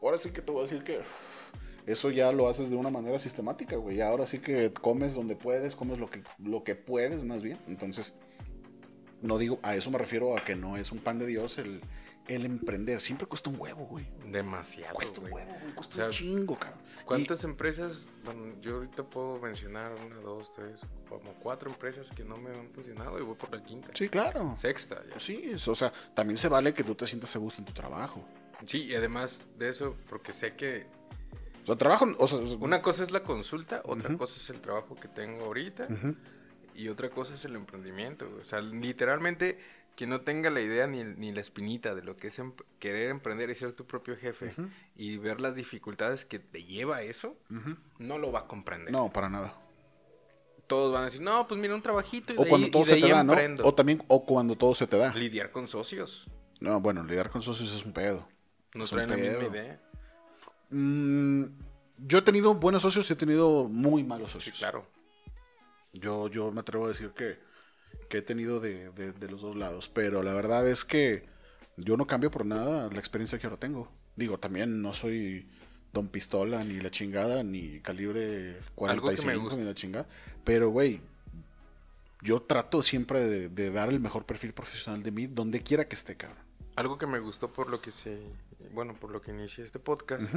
Ahora sí que te voy a decir que eso ya lo haces de una manera sistemática, güey. Ahora sí que comes donde puedes, comes lo que, lo que puedes más bien. Entonces, no digo, a eso me refiero a que no es un pan de Dios el, el emprender. Siempre cuesta un huevo, güey. Demasiado. Cuesta un huevo, güey. Cuesta un chingo, cabrón. ¿Cuántas empresas? Bueno, yo ahorita puedo mencionar una, dos, tres, como cuatro empresas que no me han funcionado y voy por la quinta. Sí, claro. Sexta, ya. Sí, o sea, también se vale que tú te sientas a gusto en tu trabajo. Sí, y además de eso, porque sé que. O sea, trabajo. O sea, una cosa es la consulta, otra cosa es el trabajo que tengo ahorita. Y otra cosa es el emprendimiento. O sea, literalmente, quien no tenga la idea ni, ni la espinita de lo que es em, querer emprender y ser tu propio jefe y ver las dificultades que te lleva a eso, no lo va a comprender. No, para nada. Todos van a decir, no, pues mira, un trabajito y o de cuando ahí, todo y se te da, ¿no? O también, o cuando todo se te da. Lidiar con socios. No, bueno, lidiar con socios es un pedo. No traen la misma idea. Mm, yo he tenido buenos socios y he tenido muy malos Sí, socios. claro. Yo, yo me atrevo a decir que, que he tenido de, de- de los dos lados. Pero la verdad es que yo no cambio por nada la experiencia que ahora tengo. Digo, también no soy Don Pistola, ni la chingada, ni calibre Algo que me 45, gusta. ni la chingada. Pero, güey, yo trato siempre de, de dar el mejor perfil profesional de mí donde quiera que esté, cabrón. Algo que me gustó por lo que se, bueno, por lo que inicié este podcast,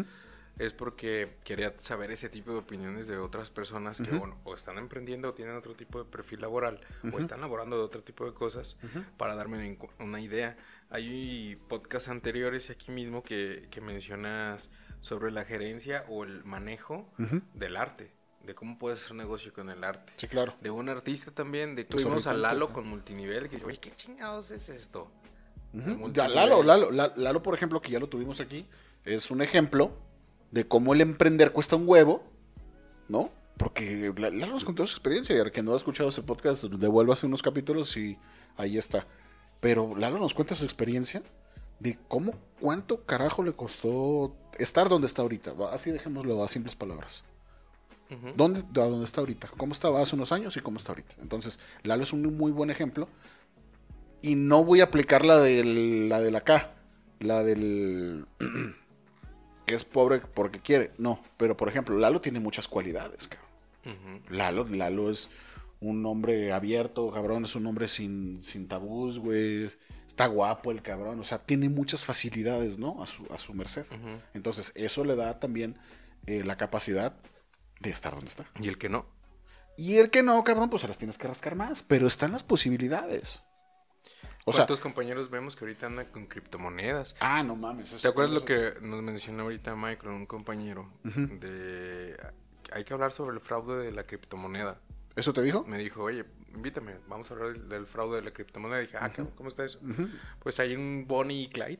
es porque quería saber ese tipo de opiniones de otras personas que, bueno, o están emprendiendo o tienen otro tipo de perfil laboral, o están laborando de otro tipo de cosas, para darme una idea. Hay podcasts anteriores aquí mismo que, que mencionas sobre la gerencia o el manejo del arte, de cómo puedes hacer negocio con el arte. Sí, claro. De un artista también, de Pues tuvimos a Lalo con multinivel, que dijo, oye, ¿qué chingados es esto? Ujú. multinivel. Ya, Lalo, Lalo, La- Lalo, por ejemplo, que ya lo tuvimos aquí, es un ejemplo de cómo el emprender cuesta un huevo, ¿no? Porque La- Lalo nos contó su experiencia y al que no ha escuchado ese podcast, devuélvase unos capítulos y ahí está. Pero Lalo nos cuenta su experiencia de cómo, cuánto carajo le costó estar donde está ahorita. Así dejémoslo a simples palabras. ¿Dónde, a dónde está ahorita? ¿Cómo estaba hace unos años y cómo está ahorita? Entonces, Lalo es un muy buen ejemplo. Y no voy a aplicar la del, la de la K, la del que es pobre porque quiere. No, pero por ejemplo, Lalo tiene muchas cualidades, cabrón. Lalo, Lalo es un hombre abierto, cabrón, es un hombre sin, sin tabús, güey. es- Está guapo el cabrón, o sea, tiene muchas facilidades, ¿no? A su, a su merced. Entonces, eso le da también eh, la capacidad de estar donde está. Y el que no. Y el que no, cabrón, pues se las tienes que rascar más. Pero están las posibilidades. O sea, ¿Cuántos compañeros vemos que ahorita andan con criptomonedas? ah, no mames. ¿Te acuerdas lo que nos mencionó ahorita Michael, un compañero? Ujú. De hay que hablar sobre el fraude de la criptomoneda. ¿Eso te dijo? Me dijo, oye, invítame, vamos a hablar del, del fraude de la criptomoneda. dije, ah, ¿cómo- ¿cómo está eso? Ujú. Pues hay un Bonnie y Clyde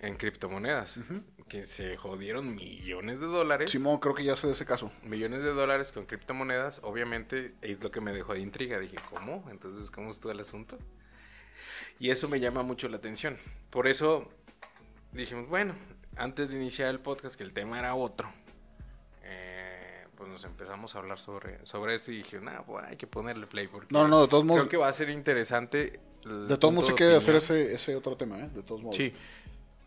en criptomonedas que se jodieron millones de dólares. Simón, creo que ya sé de ese caso. millones de dólares con criptomonedas, obviamente es lo que me dejó de intriga. Dije, ¿cómo? Entonces, ¿cómo estuvo el asunto? Y eso me llama mucho la atención. Por eso dijimos, bueno, antes de iniciar el podcast, que el tema era otro, eh, pues nos empezamos a hablar sobre, sobre esto y dije, nah, pues hay que ponerle play porque No, no, de todos modos. creo que va a ser interesante. De todos modos, se quiere hacer ese, ese otro tema, ¿eh? De todos modos. Sí,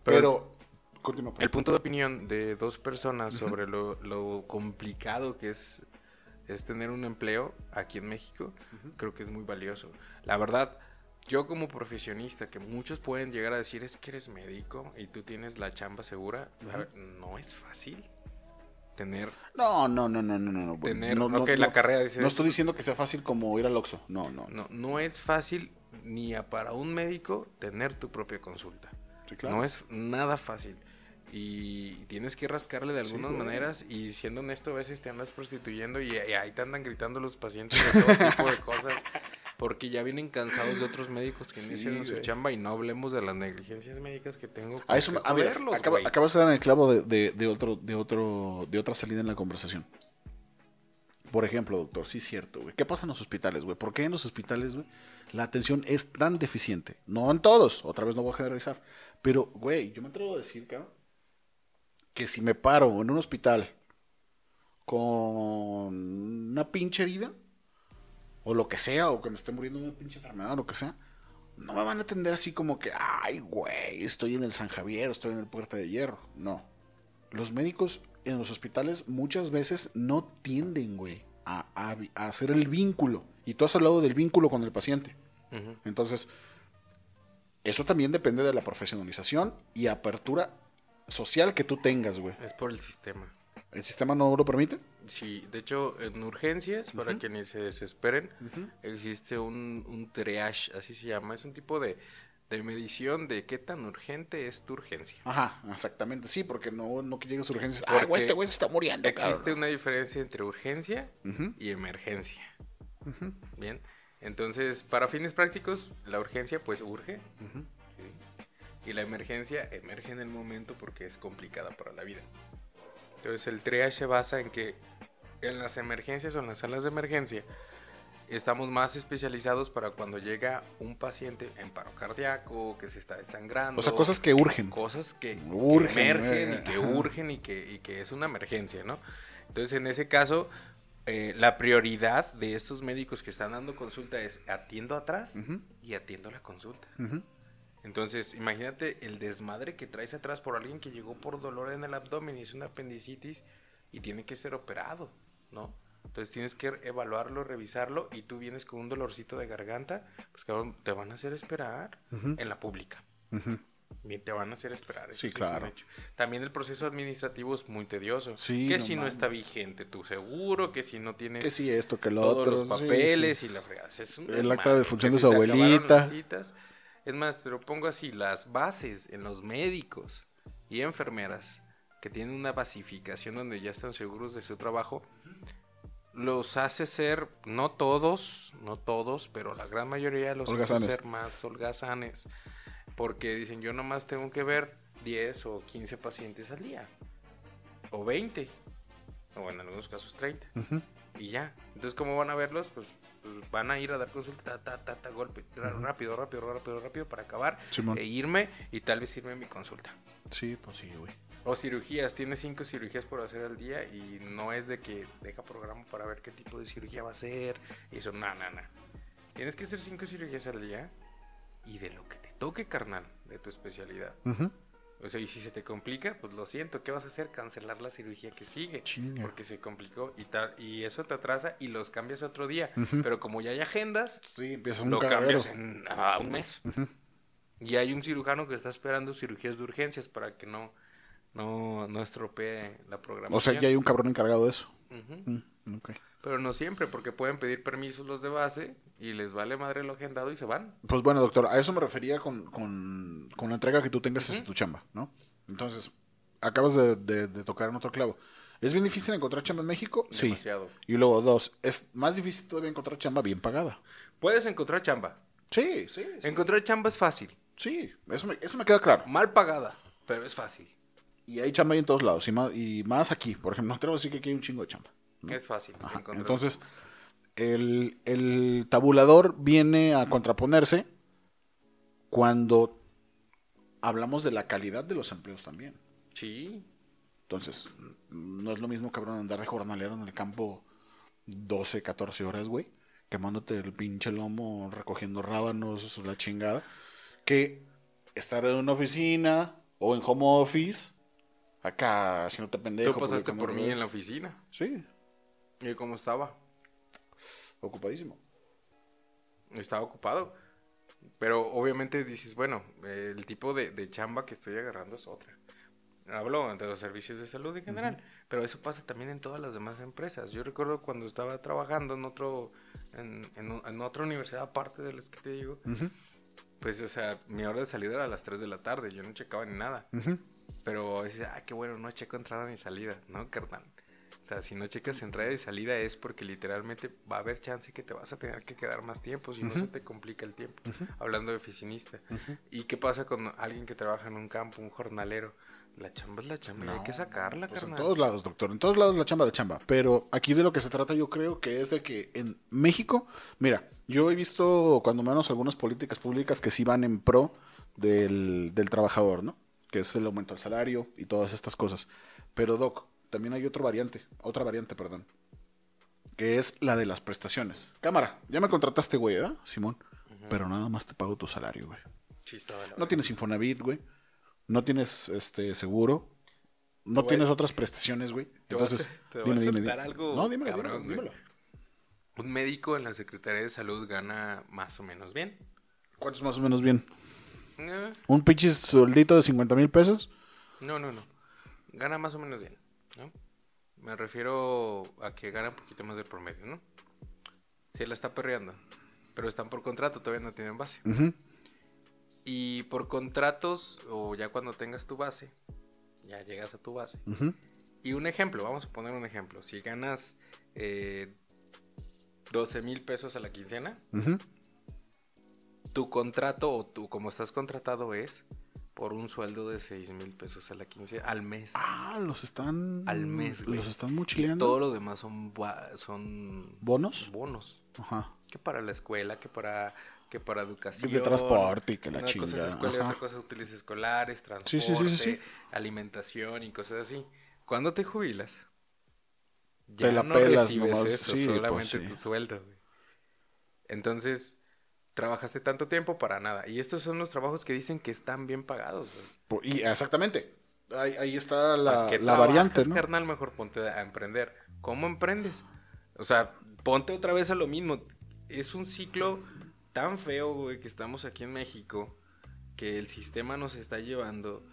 Pero, continúa. El punto de opinión de dos personas sobre lo, lo complicado que es, es tener un empleo aquí en México, creo que es muy valioso. La verdad, yo como profesionista, que muchos pueden llegar a decir es que eres médico y tú tienes la chamba segura, a ver, no es fácil tener... No, no, no, no, no, no. no. Tener- no, no, ok, la no. carrera dice No esto. estoy diciendo que sea fácil como ir al Oxxo. No, no. No, no es fácil ni a- para un médico tener tu propia consulta. Sí, claro. No es nada fácil. Y tienes que rascarle de algunas maneras. Y siendo honesto, a veces te andas prostituyendo y, y ahí te andan gritando los pacientes de todo tipo de cosas. Porque ya vienen cansados de otros médicos que no Sí, hicieron su chamba. Y no hablemos de las negligencias médicas que tengo. A eso, a ver, acaba- acabas de dar en el clavo de, de- de otro, de otro, de otra salida en la conversación. por ejemplo, doctor, sí es cierto, güey. ¿Qué pasa en los hospitales, güey? ¿Por qué en los hospitales, güey, la atención es tan deficiente? No en todos, otra vez no voy a generalizar. Pero, güey, yo me atrevo a decir, cabrón, que si me paro en un hospital con una pinche herida, o lo que sea, o que me esté muriendo de una pinche enfermedad, o lo que sea, no me van a atender así como que, ay, güey, estoy en el San Javier, estoy en el Puerta de Hierro. No. Los médicos en los hospitales muchas veces no tienden, güey, a, hacer el vínculo. Y tú has hablado del vínculo con el paciente. Entonces, eso también depende de la profesionalización y apertura social que tú tengas, güey. Es por el sistema. ¿El sistema no lo permite? Sí, de hecho, en urgencias, para que ni se desesperen, existe un, un, triage, así se llama. Es un tipo de, de, medición de qué tan urgente es tu urgencia. Ajá, exactamente. Sí, porque no, no que llegues a urgencias. Ah, güey, este güey se está muriendo. Existe una diferencia entre urgencia y emergencia. Bien. Entonces, para fines prácticos, la urgencia pues urge. Y la emergencia emerge en el momento porque es complicada para la vida. Entonces el triage se basa en que en las emergencias o en las salas de emergencia estamos más especializados para cuando llega un paciente en paro cardíaco, que se está desangrando. O sea, cosas que urgen. Cosas que, emergen y que urgen y que, que, es una emergencia, ¿no? Entonces, en ese caso, eh, la prioridad de estos médicos que están dando consulta es atiendo atrás y atiendo la consulta. Entonces, imagínate el desmadre que traes atrás por alguien que llegó por dolor en el abdomen y es una apendicitis y tiene que ser operado, ¿no? Entonces tienes que evaluarlo, revisarlo y tú vienes con un dolorcito de garganta, pues cabrón, te van a hacer esperar en la pública. Bien, te van a hacer esperar. sí, claro. También el proceso administrativo es muy tedioso. Sí, que si no está vigente tu seguro, que si no tienes que si esto, que lo todos otro, los papeles y la fregada. el acta de función de su abuelita. Es más, te lo pongo así, las bases en los médicos y enfermeras que tienen una basificación donde ya están seguros de su trabajo, los hace ser, no todos, no todos, pero la gran mayoría los hace ser más holgazanes. Porque dicen, yo nomás tengo que ver 10 o 15 pacientes al día. O 20. O en algunos casos 30. Y ya. Entonces, ¿cómo van a verlos? Pues van a ir a dar consulta, ta, ta, ta, golpe, rápido, rápido, rápido, rápido para acabar e irme y tal vez irme a mi consulta. Sí, pues sí, güey. O cirugías, tienes cinco cirugías por hacer al día y no es de que deja programa para ver qué tipo de cirugía va a ser y eso, no, no, no. Tienes que hacer cinco cirugías al día y de lo que te toque, carnal, de tu especialidad. O sea, y si se te complica, pues lo siento, ¿qué vas a hacer? Cancelar la cirugía que sigue. Porque se complicó y tal. Y eso te atrasa y los cambias otro día. Pero como ya hay agendas, sí, lo cambias en a un mes. Y hay un cirujano que está esperando cirugías de urgencias para que no, no, no estropee la programación. O sea, ya hay un cabrón encargado de eso. Pero no siempre, porque pueden pedir permisos los de base y les vale madre lo agendado y se van. Pues bueno, doctor, a eso me refería con, la entrega que tú tengas en tu chamba, ¿no? Entonces, acabas de, tocar en otro clavo. ¿Es bien difícil encontrar chamba en México? Demasiado. Sí. Y luego, dos, ¿es más difícil todavía encontrar chamba bien pagada? Puedes encontrar chamba. Sí, sí. Encontrar chamba es fácil. Sí, eso me, eso me queda claro. Mal pagada, pero es fácil. Y hay chamba ahí en todos lados, y más, y más aquí. Por ejemplo, no tengo que decir que aquí hay un chingo de chamba. Es fácil. Entonces, el, tabulador viene a contraponerse cuando hablamos de la calidad de los empleos también. Sí. Entonces, no es lo mismo, cabrón, andar de jornalero en el campo 12, 14 horas, güey, quemándote el pinche lomo, recogiendo rábanos, la chingada, que estar en una oficina o en home office, acá, si no te pendejo. Tú pasaste por mí en la oficina. Sí. ¿Y cómo estaba? Ocupadísimo. Estaba ocupado. Pero obviamente dices, bueno, el tipo de, chamba que estoy agarrando es otra. Hablo de los servicios de salud en general, pero eso pasa también en todas las demás empresas. Yo recuerdo cuando estaba trabajando en otro, en, otra universidad aparte de las que te digo, pues, o sea, mi hora de salida era a las 3 de la tarde, yo no checaba ni nada. Pero dices, ah, qué bueno, no checo entrada ni salida, ¿no, carnal? O sea, si no checas entrada y salida es porque literalmente va a haber chance que te vas a tener que quedar más tiempo, si no se te complica el tiempo. Hablando de oficinista. ¿Y qué pasa con alguien que trabaja en un campo, un jornalero? La chamba es la chamba, y hay que sacarla, Pues en carnal. todos lados, doctor. En todos lados la chamba, la chamba. Pero aquí de lo que se trata yo creo que es de que en México, mira, yo he visto cuando menos algunas políticas públicas que sí van en pro del, del trabajador, ¿no? Que es el aumento del salario y todas estas cosas. Pero Doc, también hay otra variante, otra variante, perdón. Que es la de las prestaciones. Cámara, ya me contrataste, güey, ¿verdad, Simón? Pero nada más te pago tu salario, güey. La No tienes Infonavit, güey. No tienes este seguro. No Güey, tienes otras prestaciones, güey. te voy a Entonces, te voy a dime, dime, algo No, dímelo, cabrón, dímelo. Un médico en la Secretaría de Salud gana más o menos bien. ¿Cuántos más o menos bien? Eh, ¿Un pinche sueldito de 50 mil pesos? no, no, no. Gana más o menos bien, ¿no? Me refiero a que gana un poquito más del promedio, ¿no? Sí, la está perreando. Pero están por contrato, todavía no tienen base. Y por contratos, o ya cuando tengas tu base, ya llegas a tu base. Y un ejemplo, vamos a poner un ejemplo. Si ganas eh, 12 mil pesos a la quincena, tu contrato o tú como estás contratado es por un sueldo de 6 mil pesos a la quincena al mes. Ah, los están. Al mes, güey. Los están y mochileando. todo lo demás son, son ¿Bonos? bonos. Ajá. Que para la escuela, que para, que para educación. De transporte y que la Una cosa chingada, es escuela y otra cosa es útiles escolares, transporte, sí, sí, sí, alimentación y cosas así. ¿Cuándo te jubilas? Te la pelas recibes nomás, eso, sí, pues, solamente sí. tu sueldo. güey. Entonces, trabajaste tanto tiempo para nada. Y estos son los trabajos que dicen que están bien pagados. güey. Y exactamente. Ahí, ahí está ¿Para la, la variante, ¿no? carnal? Mejor ponte a emprender. ¿Cómo emprendes? O sea, ponte otra vez a lo mismo. Es un ciclo tan feo, güey, que estamos aquí en México, que el sistema nos está llevando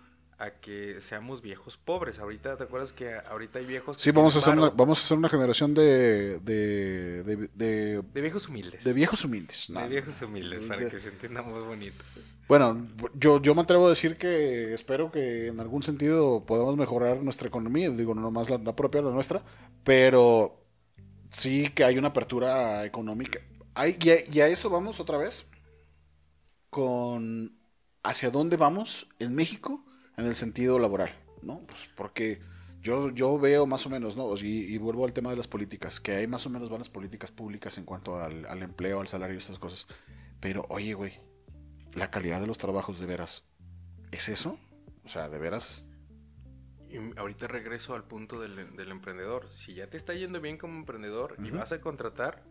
a que seamos viejos pobres. Ahorita, ¿te acuerdas que ahorita hay viejos Sí, vamos a, hacer una, vamos a hacer una generación de, de, de, de, De viejos humildes. de viejos humildes. No, De viejos humildes, para que se entienda más bonito. Bueno, yo, yo me atrevo a decir que espero que en algún sentido podamos mejorar nuestra economía, digo, no nomás la, la propia, la nuestra, pero sí que hay una apertura económica. Hay, y, a, y a eso vamos otra vez con hacia dónde vamos en México en el sentido laboral, ¿no? Pues porque yo, yo veo más o menos, ¿no? Y, y vuelvo al tema de las políticas, que hay más o menos buenas políticas públicas en cuanto al, al empleo, al salario y estas cosas. Pero, oye, güey, la calidad de los trabajos de veras, ¿es eso? O sea, de veras. Y ahorita regreso al punto del, del emprendedor. Si ya te está yendo bien como emprendedor y Ujú. vas a contratar,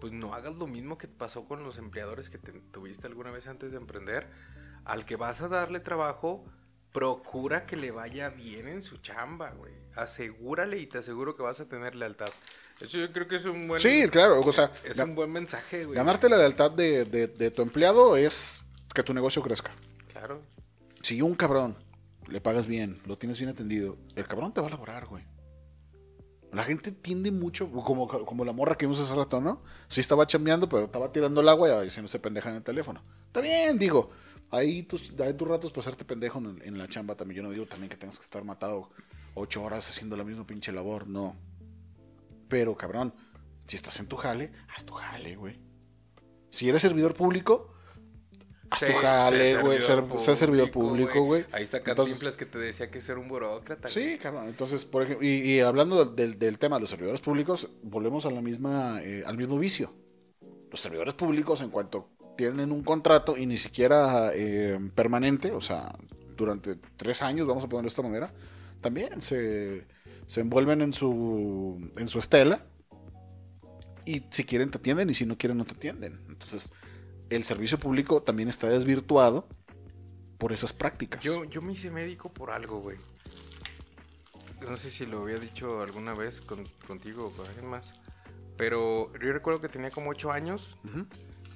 pues no hagas lo mismo que pasó con los empleadores que te- tuviste alguna vez antes de emprender. Al que vas a darle trabajo, procura que le vaya bien en su chamba, güey. Asegúrale y te aseguro que vas a tener lealtad. Eso yo creo que es un buen... Sí, claro, o sea, Es un buen mensaje, güey. ganarte la lealtad de, de- de tu empleado es que tu negocio crezca. Claro. Si un cabrón le pagas bien, lo tienes bien atendido, el cabrón te va a laborar, güey. La gente tiende mucho, como, como la morra que vimos hace rato, ¿no? Sí estaba chambeando, pero estaba tirando el agua y se no se pendeja en el teléfono. Está bien, digo. Ahí tus, hay tus ratos para hacerte pendejo en, en la chamba también. Yo no digo también que tengas que estar matado ocho horas haciendo la misma pinche labor, no. Pero, cabrón, si estás en tu jale, haz tu jale, güey. Si eres servidor público, haz tu jale, güey. Ser, servidor sé servidor público, güey. Ahí está Cantinflas que te decía que ser un burócrata. Sí, cabrón. Entonces, por ejemplo, y, y hablando del, del tema de los servidores públicos, volvemos a la misma, eh, al mismo vicio. Los servidores públicos, en cuanto tienen un contrato y ni siquiera eh, permanente, o sea, durante tres años, vamos a ponerlo de esta manera, también se, se envuelven en su, en su estela y si quieren te atienden y si no quieren no te atienden. Entonces, el servicio público también está desvirtuado por esas prácticas. Yo, yo me hice médico por algo, güey. No sé si lo había dicho alguna vez con- contigo o con alguien más. Pero yo recuerdo que tenía como 8 años Ujú.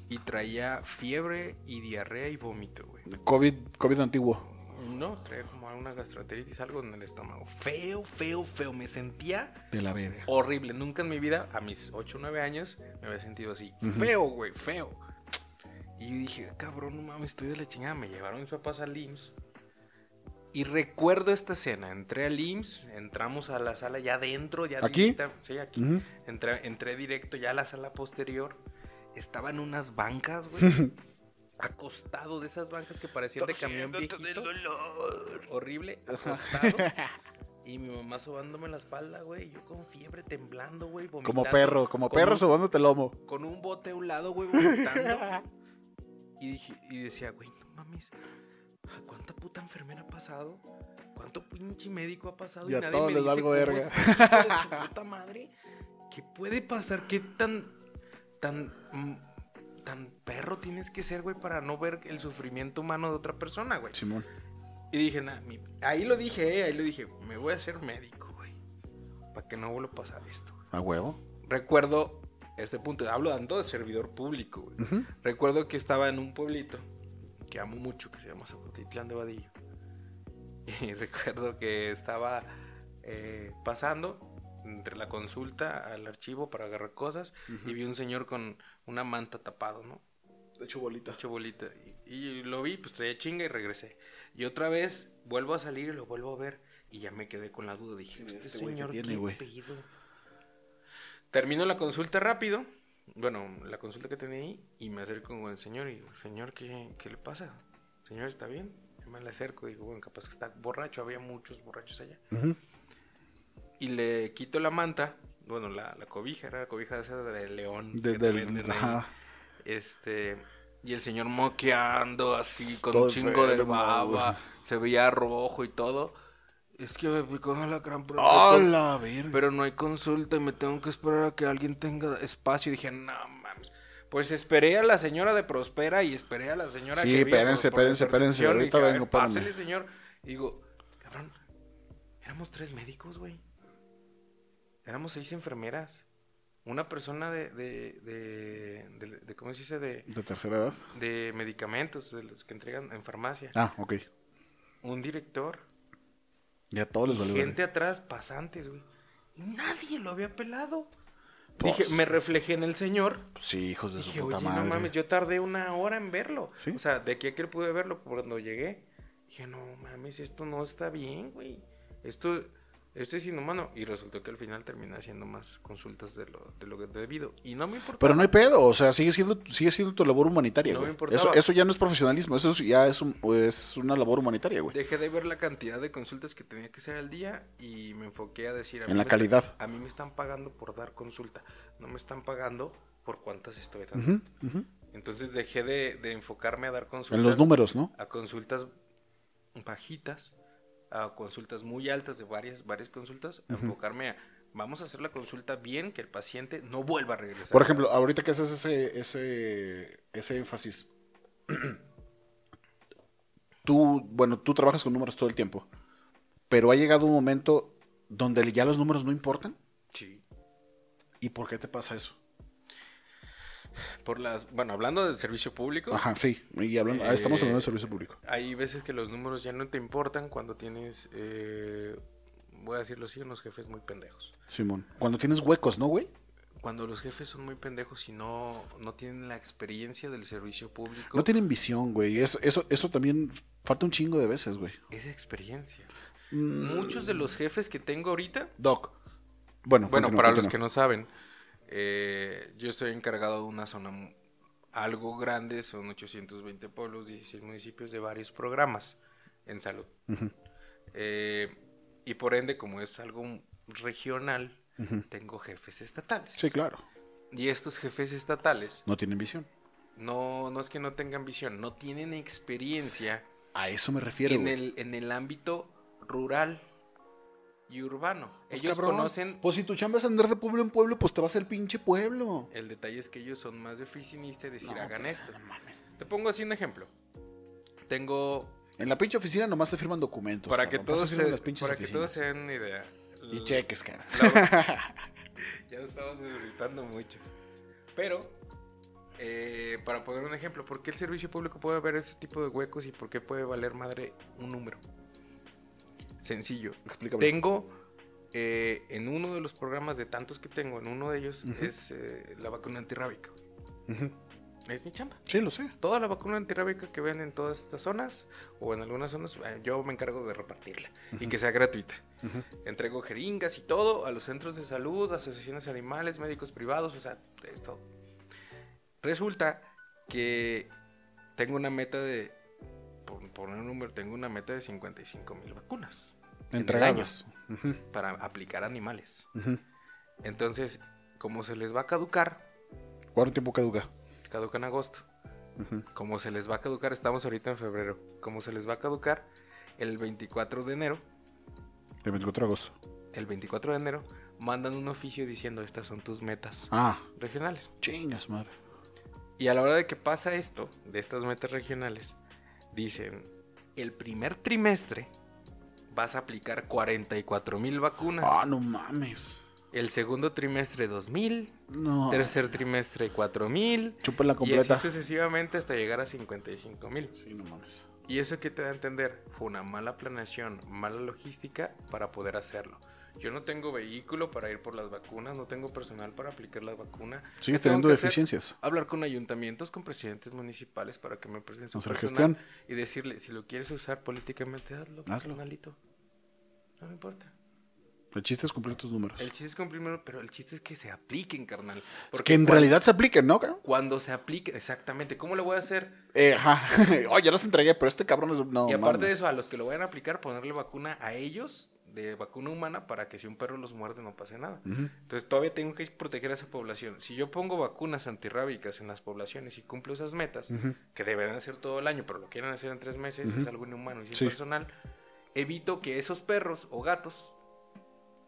Y traía fiebre y diarrea y vómito, güey. COVID, COVID antiguo. No, traía como una gastroenteritis, algo en el estómago. Feo, feo, feo. Me sentía De la verga. horrible. Nunca en mi vida, a mis 8 o 9 años, me había sentido así. Feo, güey, feo. Y yo dije, cabrón, no mames, estoy de la chingada. Me llevaron mis papás al IMSS. Y recuerdo esta escena. Entré al IMSS, entramos a la sala ya adentro. Ya ¿Aquí? directa- sí, aquí. Entré, entré directo ya a la sala posterior. Estaban unas bancas, güey. acostado de esas bancas que parecían de camión viejito. del dolor. Horrible, acostado. y mi mamá sobándome la espalda, güey. y Yo con fiebre, temblando, güey. Como perro, como perro un- sobándote el lomo. Con un bote a un lado, güey, vomitando. y, dije, y decía, güey, no mames. ¿a ¿Cuánta puta enfermera ha pasado? ¿Cuánto pinche médico ha pasado? Y a todos les valgo cómo verga. puta madre. ¿Qué puede pasar? ¿Qué tan. Tan. mm, tan perro tienes que ser, güey, para no ver el sufrimiento humano de otra persona, güey? Simón. Y dije, nah, mi- ahí lo dije, eh, ahí lo dije, me voy a hacer médico, güey. Para que no vuelva a pasar esto. A huevo. Recuerdo este punto, hablo dando de servidor público, güey. Recuerdo que estaba en un pueblito que amo mucho, que se llama Zapotitlán de Vadillo. Y recuerdo que estaba eh, pasando entre la consulta al archivo para agarrar cosas y vi un señor con una manta tapado, ¿no? De hecho, bolita. Hecho bolita. Y, y lo vi, pues traía chinga y regresé. Y otra vez vuelvo a salir y lo vuelvo a ver. Y ya me quedé con la duda. Dije, Sí, este, este güey, ¿qué señor, tiene, ¿qué pedo? Termino la consulta rápido. Bueno, la consulta que tenía ahí. Y me acerco con el señor y digo, señor, ¿qué, qué le pasa? Señor, ¿está bien? Y me le acerco y digo, bueno, capaz que está borracho. Había muchos borrachos allá. Ujú. Y le quito la manta. Bueno, la, la cobija, era la cobija esa de león. De- del- ajá. Este. Y el señor moqueando así, con Todo un chingo de baba. Se veía rojo y todo. Es que me picó una alacrán, pero, ¡A la verga! pero no hay consulta y me tengo que esperar a que alguien tenga espacio. Y dije, no mames. Pues esperé a la señora de Prospera y esperé a la señora Sí, que vino espérense, espérense, espérense, ahorita dije, ver, vengo, espérame. Pásele, señor. Y digo, cabrón, éramos tres médicos, güey. Éramos seis enfermeras. Una persona de, de, de, de- de- ¿cómo se dice? De, ¿De tercera edad? de medicamentos, de los que entregan en farmacia. Ah, ok. Un director. Ya a todos les y valió gente atrás, pasantes, güey. Y nadie lo había pelado. Pues. Dije, me reflejé en el señor. Sí, hijos de su Dije, puta oye, madre. no mames, yo tardé una hora en verlo. Sí. O sea, de aquí a que pude verlo cuando llegué. Dije, no mames, esto no está bien, güey. Esto, esto es inhumano. Y resultó que al final terminé haciendo más consultas de lo, de lo que debido. Y no me importaba. Pero no hay pedo, o sea, sigue siendo, sigue siendo tu labor humanitaria, No me güey. eso, eso ya no es profesionalismo, eso es- ya es, un- es una labor humanitaria, güey. Dejé de ver la cantidad de consultas que tenía que hacer al día y me enfoqué a decir... A En la calidad. están- a mí me están pagando por dar consulta. No me están pagando por cuántas estoy dando. Entonces dejé de, de enfocarme a dar consultas. En los números, ¿no? a consultas bajitas, a consultas muy altas de varias, varias consultas, enfocarme a vamos a hacer la consulta bien, que el paciente no vuelva a regresar. Por ejemplo, ahorita que haces ese, ese, ese énfasis, tú, bueno, tú trabajas con números todo el tiempo, pero ha llegado un momento donde ya los números no importan. Sí. ¿Y por qué te pasa eso? Por las, bueno, hablando del servicio público, Ajá, sí. Y hablando, ah, estamos hablando de servicio público. hay veces que los números ya no te importan cuando tienes, eh, voy a decirlo así, unos jefes muy pendejos. Simón. Cuando tienes huecos, ¿no, güey? Cuando los jefes son muy pendejos y no, no tienen la experiencia del servicio público, No tienen visión, güey. Eso, eso, eso también falta un chingo de veces, güey. esa experiencia. Mm, Muchos de los jefes que tengo ahorita Doc. Bueno, Bueno, continúa, para los que no saben, eh, yo estoy encargado de una zona algo grande, son 820 pueblos, 16 municipios de varios programas en salud. Eh, y por ende, como es algo regional, tengo jefes estatales. Sí, claro. Y estos jefes estatales, No tienen visión. no, no es que no tengan visión, no tienen experiencia A eso me refiero, en el, en el ámbito rural y urbano. Pues, Ellos cabrón, conocen Pues si tu chamba es andar de pueblo en pueblo, pues te vas al pinche pueblo. El detalle es que ellos son más de oficinista y decir, No, hagan esto. no mames. Te pongo así un ejemplo. Tengo, En la pinche oficina nomás se firman documentos. para que, todos se, las pinches para que todos se den una idea. Y cheques, cara. La- ya nos estamos desgritando mucho. Pero, eh, para poner un ejemplo, ¿por qué el servicio público puede haber ese tipo de huecos y por qué puede valer madre un número? Sencillo. Explícame. Tengo eh, en uno de los programas de tantos que tengo, en uno de ellos es eh, la vacuna antirrábica. Es mi chamba. Sí, lo sé. Toda la vacuna antirrábica que ven en todas estas zonas o en algunas zonas, eh, yo me encargo de repartirla y que sea gratuita. Entrego jeringas y todo a los centros de salud, asociaciones animales, médicos privados, o sea, es todo. Resulta que tengo una meta de, por poner un número, tengo una meta de 55 mil vacunas. en el Entregadas. año Para aplicar animales. Entonces, como se les va a caducar, ¿Cuánto tiempo caduca? caduca en agosto. Como se les va a caducar, estamos ahorita en febrero. Como se les va a caducar el 24 de enero, El 24 de agosto. el 24 de enero, mandan un oficio diciendo estas son tus metas Ah, regionales. chingas, madre. Y a la hora de que pasa esto, de estas metas regionales, dicen, el primer trimestre vas a aplicar 44 mil vacunas. Ah, no mames. El segundo trimestre 2 mil. No. Tercer trimestre 4 mil. Chúpala Y así completa. sucesivamente hasta llegar a 55 mil. Sí, no mames. Y eso que te da a entender fue una mala planeación, mala logística para poder hacerlo. Yo no tengo vehículo para ir por las vacunas, no tengo personal para aplicar la vacuna. Sigues ¿Qué tengo teniendo hacer? deficiencias. Hablar con ayuntamientos, con presidentes municipales para que me presten su personal gestión. y decirle, si lo quieres usar políticamente, hazlo, Hazlo. No me importa. El chiste es cumplir tus números. El chiste es cumplir, pero el chiste es que se apliquen, carnal. Es Porque que en cuando- realidad se apliquen, ¿no? Cuando se aplique, exactamente, ¿cómo le voy a hacer? Eh, ajá. Oye, ya los entregué, pero este cabrón es. No, y aparte de eso, a los que lo vayan a aplicar, ponerle vacuna a ellos de vacuna humana para que si un perro los muerde no pase nada. Ujú. Entonces todavía tengo que proteger a esa población. Si yo pongo vacunas antirrábicas en las poblaciones y cumplo esas metas, Ujú. que deberán hacer todo el año, pero lo quieren hacer en tres meses, es algo inhumano y sin Sí. personal, evito que esos perros o gatos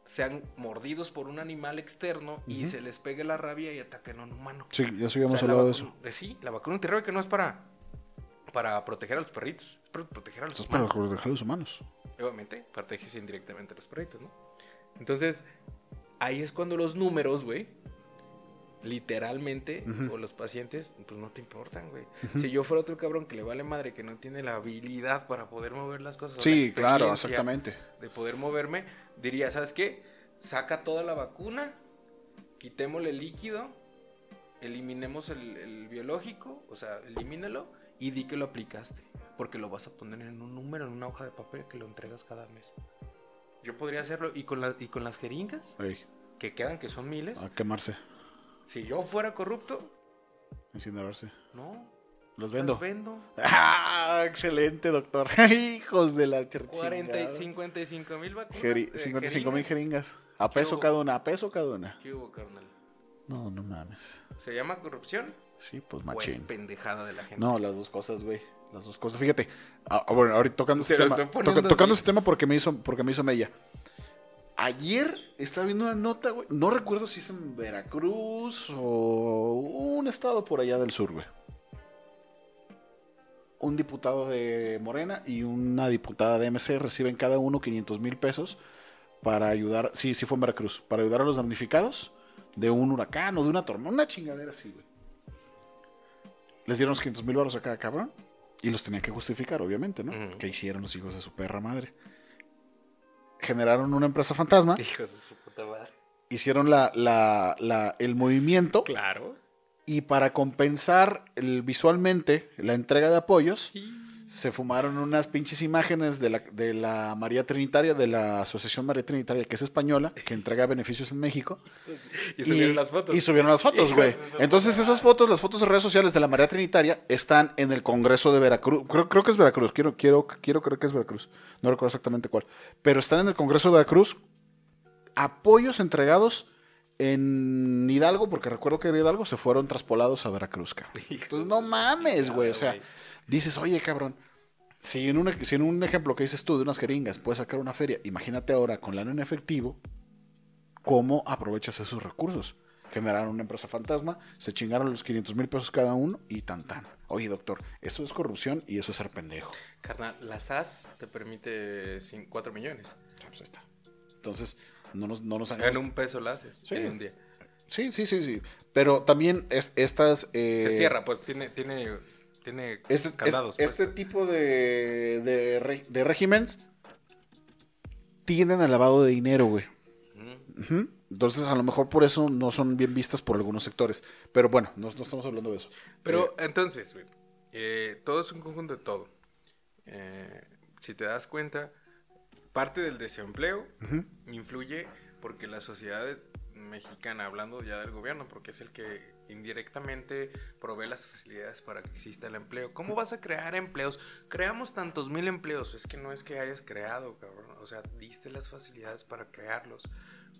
sean mordidos por un animal externo y se les pegue la rabia y ataquen a un humano. Sí, ya O habíamos sea, la hablado de eso. eh, sí, la vacuna antirrábica no es para, para proteger a los perritos, para proteger a los Esto es para humanos. proteger a los humanos. Obviamente, proteges indirectamente a los perritos, ¿no? Entonces, ahí es cuando los números, güey, literalmente, o los pacientes, pues no te importan, güey. Si yo fuera otro cabrón que le vale madre, que no tiene la habilidad para poder mover las cosas. la Sí, claro, exactamente. De poder moverme, diría, ¿sabes qué? Saca toda la vacuna, quitémosle el líquido, eliminemos el, el biológico, o sea, elimínalo y di que lo aplicaste. Porque lo vas a poner en un número, en una hoja de papel que lo entregas cada mes. Yo podría hacerlo. Y con, la- y con las jeringas, Ey, que quedan, que son miles, a quemarse, si yo fuera corrupto, incinerarse. no. Los vendo. vendo. Ah, excelente, doctor. Hijos de la chingada. 40 y 55 mil vacunas. Jeri- eh, 55 mil jeringas. jeringas. A peso hubo? cada una, a peso cada una. ¿Qué hubo, carnal? No, no mames. ¿Se llama corrupción? Sí, pues ¿O es machín. pendejada de la gente? No, las dos cosas, güey. Las dos cosas. Fíjate. ah, bueno, ahorita tocando Se ese tema. toca- tocando ese tema porque me hizo, porque me hizo mella. Ayer estaba viendo una nota, güey. No recuerdo si es en Veracruz o un estado por allá del sur, güey. Un diputado de Morena y una diputada de MC reciben cada uno 500 mil pesos para ayudar. Sí, sí fue en Veracruz. Para ayudar a los damnificados de un huracán o de una tormenta. Una chingadera así, güey. Les dieron los 500 mil baros a cada cabrón. Y los tenían que justificar, obviamente, ¿no? Ujú. ¿Qué hicieron los hijos de su perra madre? Generaron una empresa fantasma. Hijos de su puta madre. Hicieron la, la- la- el movimiento. Claro. Y para compensar el- visualmente la entrega de apoyos, Sí. Se fumaron unas pinches imágenes de la, de la María Trinitaria, de la Asociación María Trinitaria, que es española, que entrega beneficios en México. Y subieron las fotos. Y subieron las fotos, güey. Entonces esas fotos, las fotos de redes sociales de la María Trinitaria, están en el Congreso de Veracruz. Creo, creo que es Veracruz, quiero, quiero, quiero creer que es Veracruz. No recuerdo exactamente cuál. Pero están en el Congreso de Veracruz apoyos entregados en Hidalgo, porque recuerdo que de Hidalgo se fueron traspolados a Veracruz, cabrón. Entonces no mames, güey. O sea. Dices, oye, cabrón. Si en, un, si en un ejemplo que dices tú de unas jeringas puedes sacar una feria, imagínate ahora con lana en efectivo, cómo aprovechas esos recursos. Generaron una empresa fantasma, se chingaron los 500 mil pesos cada uno y tan tan. Oye, doctor, eso es corrupción y eso es ser pendejo. Carnal, la SAS te permite 4 millones. Ah, pues ahí está. Entonces, no nos, no nos En hagamos... un peso la haces. Sí. En un día. Sí, sí, sí, sí. Pero también es, estas... eh, Se cierra, pues tiene, tiene, tiene Este, candados. es- pues. este tipo de, de, re- de regímenes tienden al lavado de dinero, güey. Entonces, a lo mejor por eso no son bien vistas por algunos sectores. Pero bueno, no, no estamos hablando de eso. Pero entonces, güey, eh, todo es un conjunto de todo. Eh, si te das cuenta, parte del desempleo influye porque la sociedad mexicana, hablando ya del gobierno, porque es el que indirectamente provee las facilidades para que exista el empleo. ¿Cómo vas a crear empleos? Creamos tantos mil empleos, es que no es que hayas creado, cabrón. O sea, diste las facilidades para crearlos.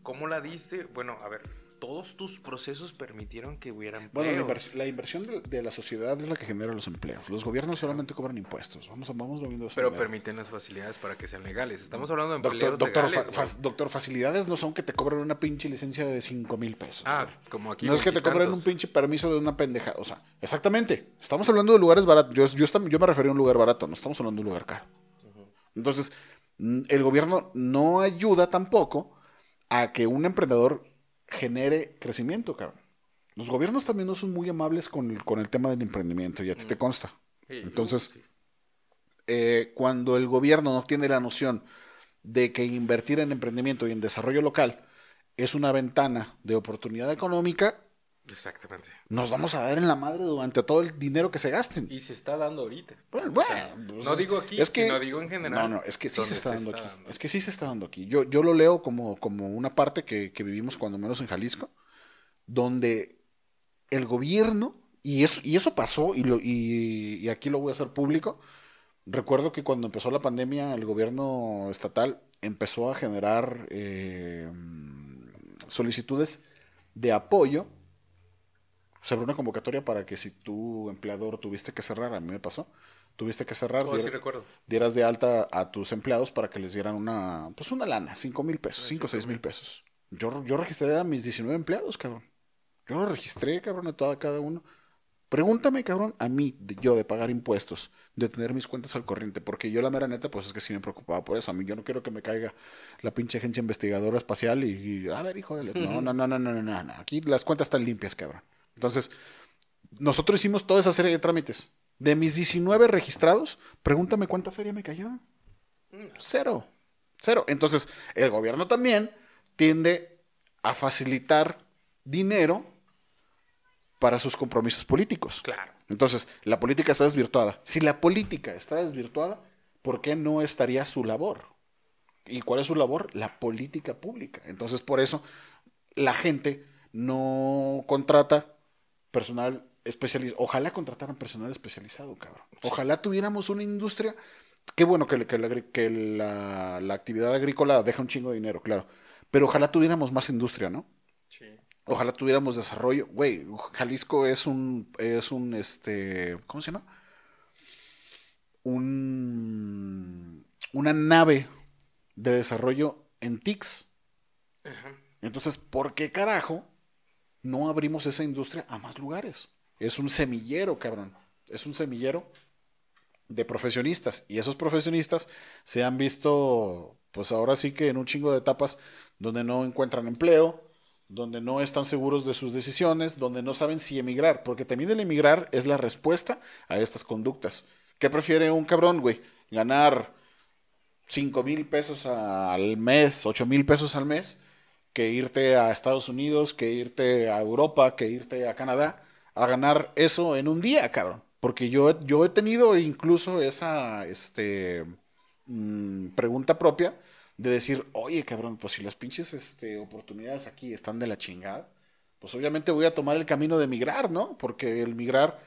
¿Cómo la diste? Bueno, a ver, todos tus procesos permitieron que hubiera empleo. Bueno, la, inversión de, la sociedad es la que genera los empleos. Los gobiernos solamente cobran impuestos. Vamos, vamos viendo Pero permiten las facilidades para que sean legales. Estamos hablando de empleos doctor, legales. doctor, facilidades no son que te cobren una pinche licencia de 5 mil pesos. Ah, como aquí. No es que te cobren un pinche permiso de una pendeja. O sea, exactamente. Estamos hablando de lugares baratos. Yo, yo, yo me refería a un lugar barato, no estamos hablando de un lugar caro. Entonces, el gobierno no ayuda tampoco a que un emprendedor genere crecimiento, cabrón. Los gobiernos también no son muy amables con el, con el tema del emprendimiento, y a ti te mm. consta. Entonces, eh, cuando el gobierno no tiene la noción de que invertir en emprendimiento y en desarrollo local es una ventana de oportunidad económica, Exactamente. Nos vamos a dar en la madre durante todo el dinero que se gasten. Y se está dando ahorita. Bueno, pues no digo aquí, es que, sino digo en general. No, no, es que sí se está, dando, aquí. Es que sí se está dando aquí. Yo, yo lo leo como, como una parte que, vivimos cuando menos en Jalisco, donde el gobierno, y eso, y eso pasó, y, lo, y, aquí lo voy a hacer público, recuerdo que cuando empezó la pandemia, el gobierno estatal empezó a generar eh, solicitudes de apoyo se abrió una convocatoria para que si tu empleador tuviste que cerrar, a mí me pasó, tuviste que cerrar, oh, recuerdo. dieras de alta a tus empleados para que les dieran una, pues una lana, cinco mil pesos, cinco o seis mil pesos. Yo, yo registré a mis 19 empleados, cabrón. Yo lo registré, cabrón, a toda, cada uno. Pregúntame, cabrón, a mí, yo de pagar impuestos, de tener mis cuentas al corriente, porque yo la mera neta, pues es que sí me preocupaba por eso. A mí yo no quiero que me caiga la pinche agencia investigadora espacial y, a ver, hijo de... No, no, no, no, no, no, no. Aquí las cuentas están limpias, cabrón. Entonces, nosotros hicimos toda esa serie de trámites. De mis 19 registrados, pregúntame cuánta feria me cayó. Cero. Cero. Entonces, el gobierno también tiende a facilitar dinero para sus compromisos políticos. Claro. Entonces, la política está desvirtuada. Si la política está desvirtuada, ¿por qué no estaría su labor? ¿Y cuál es su labor? La política pública. Entonces, por eso la gente no contrata personal especializado. Ojalá contrataran personal especializado, cabrón. Ojalá tuviéramos una industria. Qué bueno que, que, la, la, actividad agrícola deja un chingo de dinero, claro. Pero ojalá tuviéramos más industria, ¿no? Sí. Ojalá tuviéramos desarrollo. Güey, Jalisco es un, es un, este, ¿cómo se llama? Un, una nave de desarrollo en TICS. Entonces, ¿por qué carajo no abrimos esa industria a más lugares. Es un semillero, cabrón. Es un semillero de profesionistas. Y esos profesionistas se han visto, pues ahora sí que en un chingo de etapas donde no encuentran empleo, donde no están seguros de sus decisiones, donde no saben si emigrar, porque también el emigrar es la respuesta a estas conductas. ¿Qué prefiere un cabrón, güey? Ganar 5 mil pesos al mes, 8 mil pesos al mes, que irte a Estados Unidos, que irte a Europa, que irte a Canadá, a ganar eso en un día, cabrón. Porque yo, yo he tenido incluso esa este, mm, pregunta propia de decir, oye, cabrón, pues si las pinches este, oportunidades aquí están de la chingada, pues obviamente voy a tomar el camino de migrar, ¿no? Porque el migrar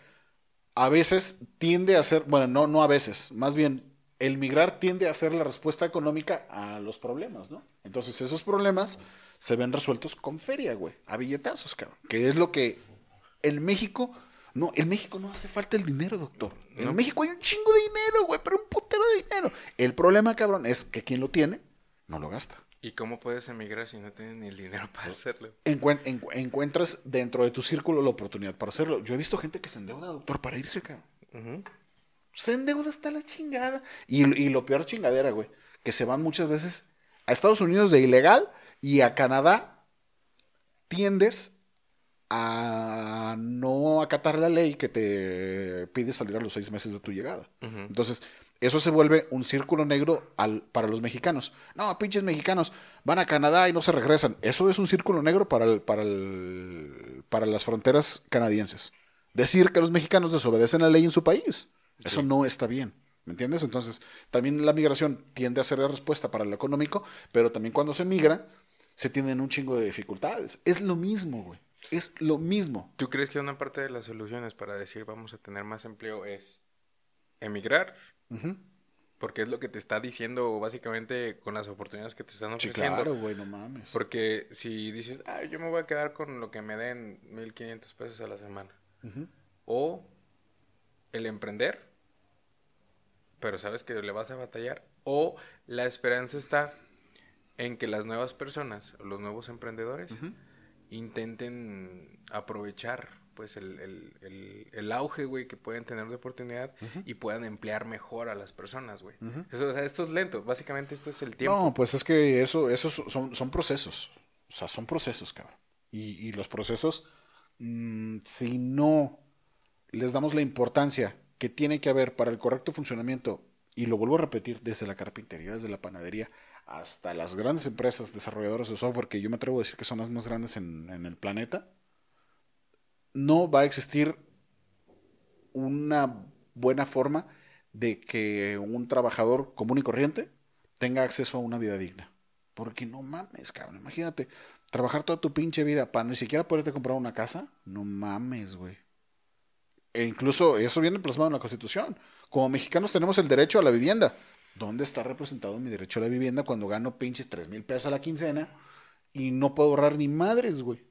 a veces tiende a ser, bueno, no, no a veces, más bien el migrar tiende a ser la respuesta económica a los problemas, ¿no? Entonces esos problemas se ven resueltos con feria, güey, a billetazos, cabrón. Que es lo que en México, no, en México no hace falta el dinero, doctor. En México hay un chingo de dinero, güey, pero un putero de dinero. El problema, cabrón, es que quien lo tiene, no lo gasta. ¿Y cómo puedes emigrar si no tienes ni el dinero para hacerlo? encuentras dentro de tu círculo la oportunidad para hacerlo. Yo he visto gente que se endeuda, doctor, para irse, cabrón. Se endeuda hasta la chingada. Y, y lo peor chingadera, güey, que se van muchas veces a Estados Unidos de ilegal y a Canadá tiendes a no acatar la ley que te pide salir a los seis meses de tu llegada. Entonces, eso se vuelve un círculo negro al, para los mexicanos. No, pinches mexicanos, van a Canadá y no se regresan. Eso es un círculo negro para, el, para, el, para las fronteras canadienses. Decir que los mexicanos desobedecen la ley en su país. Eso no está bien. ¿Me entiendes? Entonces, también la migración tiende a ser la respuesta para lo económico, pero también cuando se migra, se tienen un chingo de dificultades. Es lo mismo, güey. Es lo mismo. ¿Tú crees que una parte de las soluciones para decir vamos a tener más empleo es emigrar? Porque es lo que te está diciendo básicamente con las oportunidades que te están ofreciendo. Sí, claro, güey, no mames. Porque si dices, ah, yo me voy a quedar con lo que me den 1500 pesos a la semana. O el emprender, pero sabes que le vas a batallar. O la esperanza está en que las nuevas personas, los nuevos emprendedores, intenten aprovechar pues el, auge, güey, que pueden tener de oportunidad y puedan emplear mejor a las personas, güey. o sea, esto es lento, básicamente esto es el tiempo. No, pues es que eso, esos son, son procesos, o sea, son procesos, cabrón. Y, los procesos, mm, si no les damos la importancia que tiene que haber para el correcto funcionamiento, y lo vuelvo a repetir, desde la carpintería, desde la panadería, hasta las grandes empresas desarrolladoras de software, que yo me atrevo a decir que son las más grandes en, el planeta, no va a existir una buena forma de que un trabajador común y corriente tenga acceso a una vida digna. Porque no mames, cabrón. Imagínate, trabajar toda tu pinche vida para ni siquiera poderte comprar una casa. No mames, güey. E incluso eso viene plasmado en la Constitución. Como mexicanos tenemos el derecho a la vivienda. ¿Dónde está representado mi derecho a la vivienda cuando gano pinches tres mil pesos a la quincena y no puedo ahorrar ni madres, güey?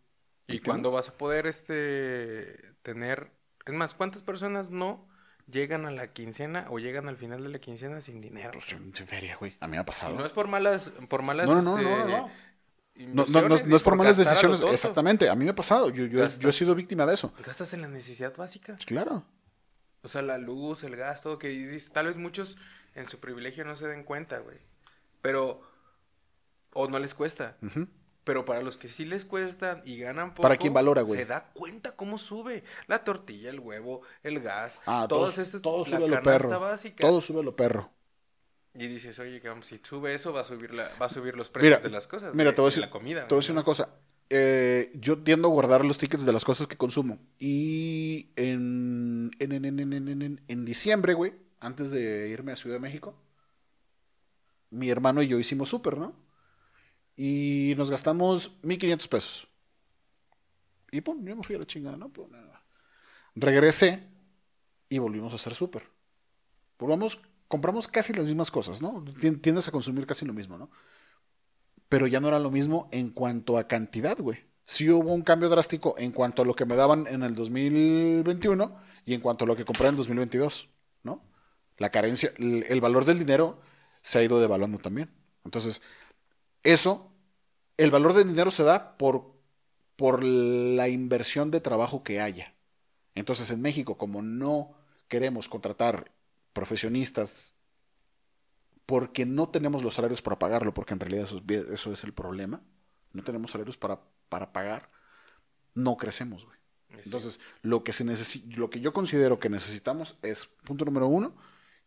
¿Y cuándo vas a poder este tener... Es más, ¿cuántas personas no llegan a la quincena o llegan al final de la quincena sin dinero? Pues en feria, güey. A mí me ha pasado. no es por malas... Por malas no, no, no, no, no. No, no, no, es por malas decisiones, exactamente. A mí me ha pasado. Yo, yo, yo, he sido víctima de eso. Gastas en la necesidad básica. Claro. O sea, la luz, el gasto, que tal vez muchos en su privilegio no se den cuenta, güey. Pero, o no les cuesta. Pero para los que sí les cuesta y ganan poco, para quien valora, güey. Se da cuenta cómo sube la tortilla, el huevo, el gas, ah, todos estos, todo sube lo perro. Básica. Todo sube lo perro. Y dices, oye, si sube eso, va a subir, la, va a subir los precios de las cosas. Mira, te voy a decir, la comida. Te voy a decir una cosa. Eh, yo tiendo a guardar los tickets de las cosas que consumo. Y en, en, en, en, en diciembre, güey, antes de irme a Ciudad de México, mi hermano y yo hicimos súper, ¿no? Y nos gastamos 1500 pesos. Y pum, yo me fui a la chingada, ¿no? Pues, nada. Regresé y volvimos a hacer súper. Volvamos, compramos casi las mismas cosas, ¿no? Tiendes a consumir casi lo mismo, ¿no? Pero ya no era lo mismo en cuanto a cantidad, güey. Sí hubo un cambio drástico en cuanto a lo que me daban en el 2021 y en cuanto a lo que compré en el 2022, ¿no? La carencia, el, valor del dinero se ha ido devaluando también. Entonces, eso, el valor del dinero se da por, por la inversión de trabajo que haya. Entonces, en México, como no queremos contratar profesionistas porque no tenemos los salarios para pagarlo, porque en realidad eso es, el problema, no tenemos salarios para, para pagar, no crecemos, güey. Entonces, lo que, se lo que yo considero que necesitamos es, punto número uno,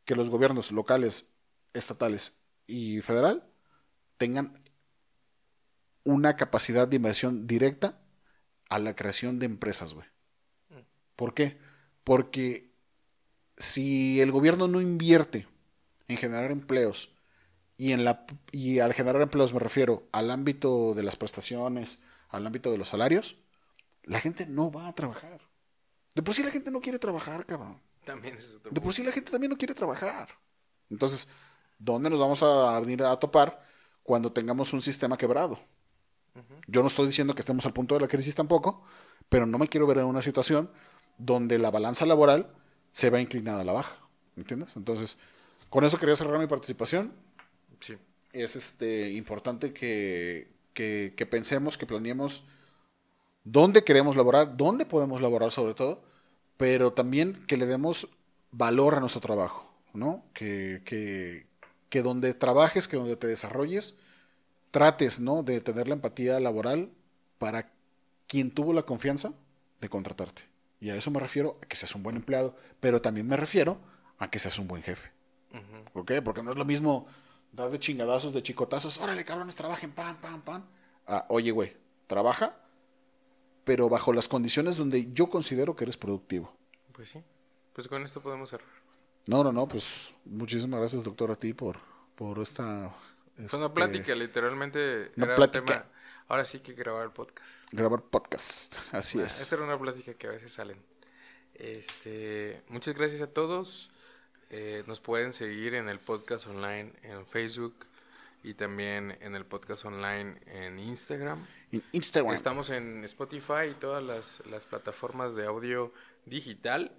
que los gobiernos locales, estatales y federal tengan una capacidad de inversión directa a la creación de empresas, güey. Mm. ¿Por qué? Porque si el gobierno no invierte en generar empleos y en la y al generar empleos me refiero al ámbito de las prestaciones, al ámbito de los salarios, la gente no va a trabajar. De por sí la gente no quiere trabajar, cabrón. También De por sí la gente también no quiere trabajar. Entonces, ¿dónde nos vamos a venir a topar cuando tengamos un sistema quebrado? Yo no estoy diciendo que estemos al punto de la crisis tampoco, pero no me quiero ver en una situación donde la balanza laboral se va inclinada a la baja. ¿Entiendes? Entonces, con eso quería cerrar mi participación. Sí. Es este, importante que, que, que pensemos, que planeemos dónde queremos laborar, dónde podemos laborar sobre todo pero también que le demos valor a nuestro trabajo, ¿no? Que, que, que donde trabajes, que donde te desarrolles, trates, ¿no? De tener la empatía laboral para quien tuvo la confianza de contratarte. Y a eso me refiero a que seas un buen empleado, pero también me refiero a que seas un buen jefe. ¿Por qué? Porque no es lo mismo dar de chingadazos, de chicotazos, órale, cabrones, trabajen, pam, pam, pam. Ah, oye, güey, trabaja, pero bajo las condiciones donde yo considero que eres productivo. Pues sí, pues con esto podemos cerrar. No, no, no, pues muchísimas gracias, doctor, a ti por, por esta... Fue una este, plática, literalmente. Una era plática. Un tema Ahora sí que grabar podcast. Grabar podcast, así Ah, es. Esa era una plática que a veces salen. Este, muchas gracias a todos. Eh, nos pueden seguir en el podcast online en Facebook y también en el podcast online en Instagram. En Instagram. Estamos en Spotify y todas las, las plataformas de audio digital.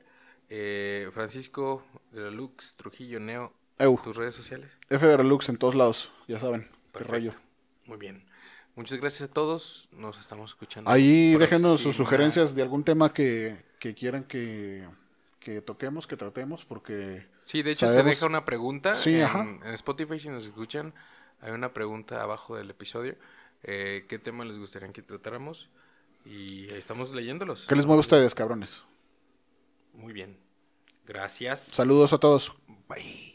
Eh, Francisco de la Lux, Trujillo Neo, Eu. tus redes sociales. F de Relux en todos lados, ya saben. Qué rollo. Muy bien. Muchas gracias a todos. Nos estamos escuchando. Ahí déjenos sus sugerencias de algún tema que, que quieran que, que toquemos, que tratemos, porque Sí, de hecho se deja una pregunta Sí, en, ajá. en Spotify si nos escuchan. Hay una pregunta abajo del episodio. eh, ¿Qué tema les gustaría que tratáramos? Y estamos leyéndolos. ¿qué les mueve a ustedes, cabrones? Muy bien. Gracias. Saludos a todos. Bye.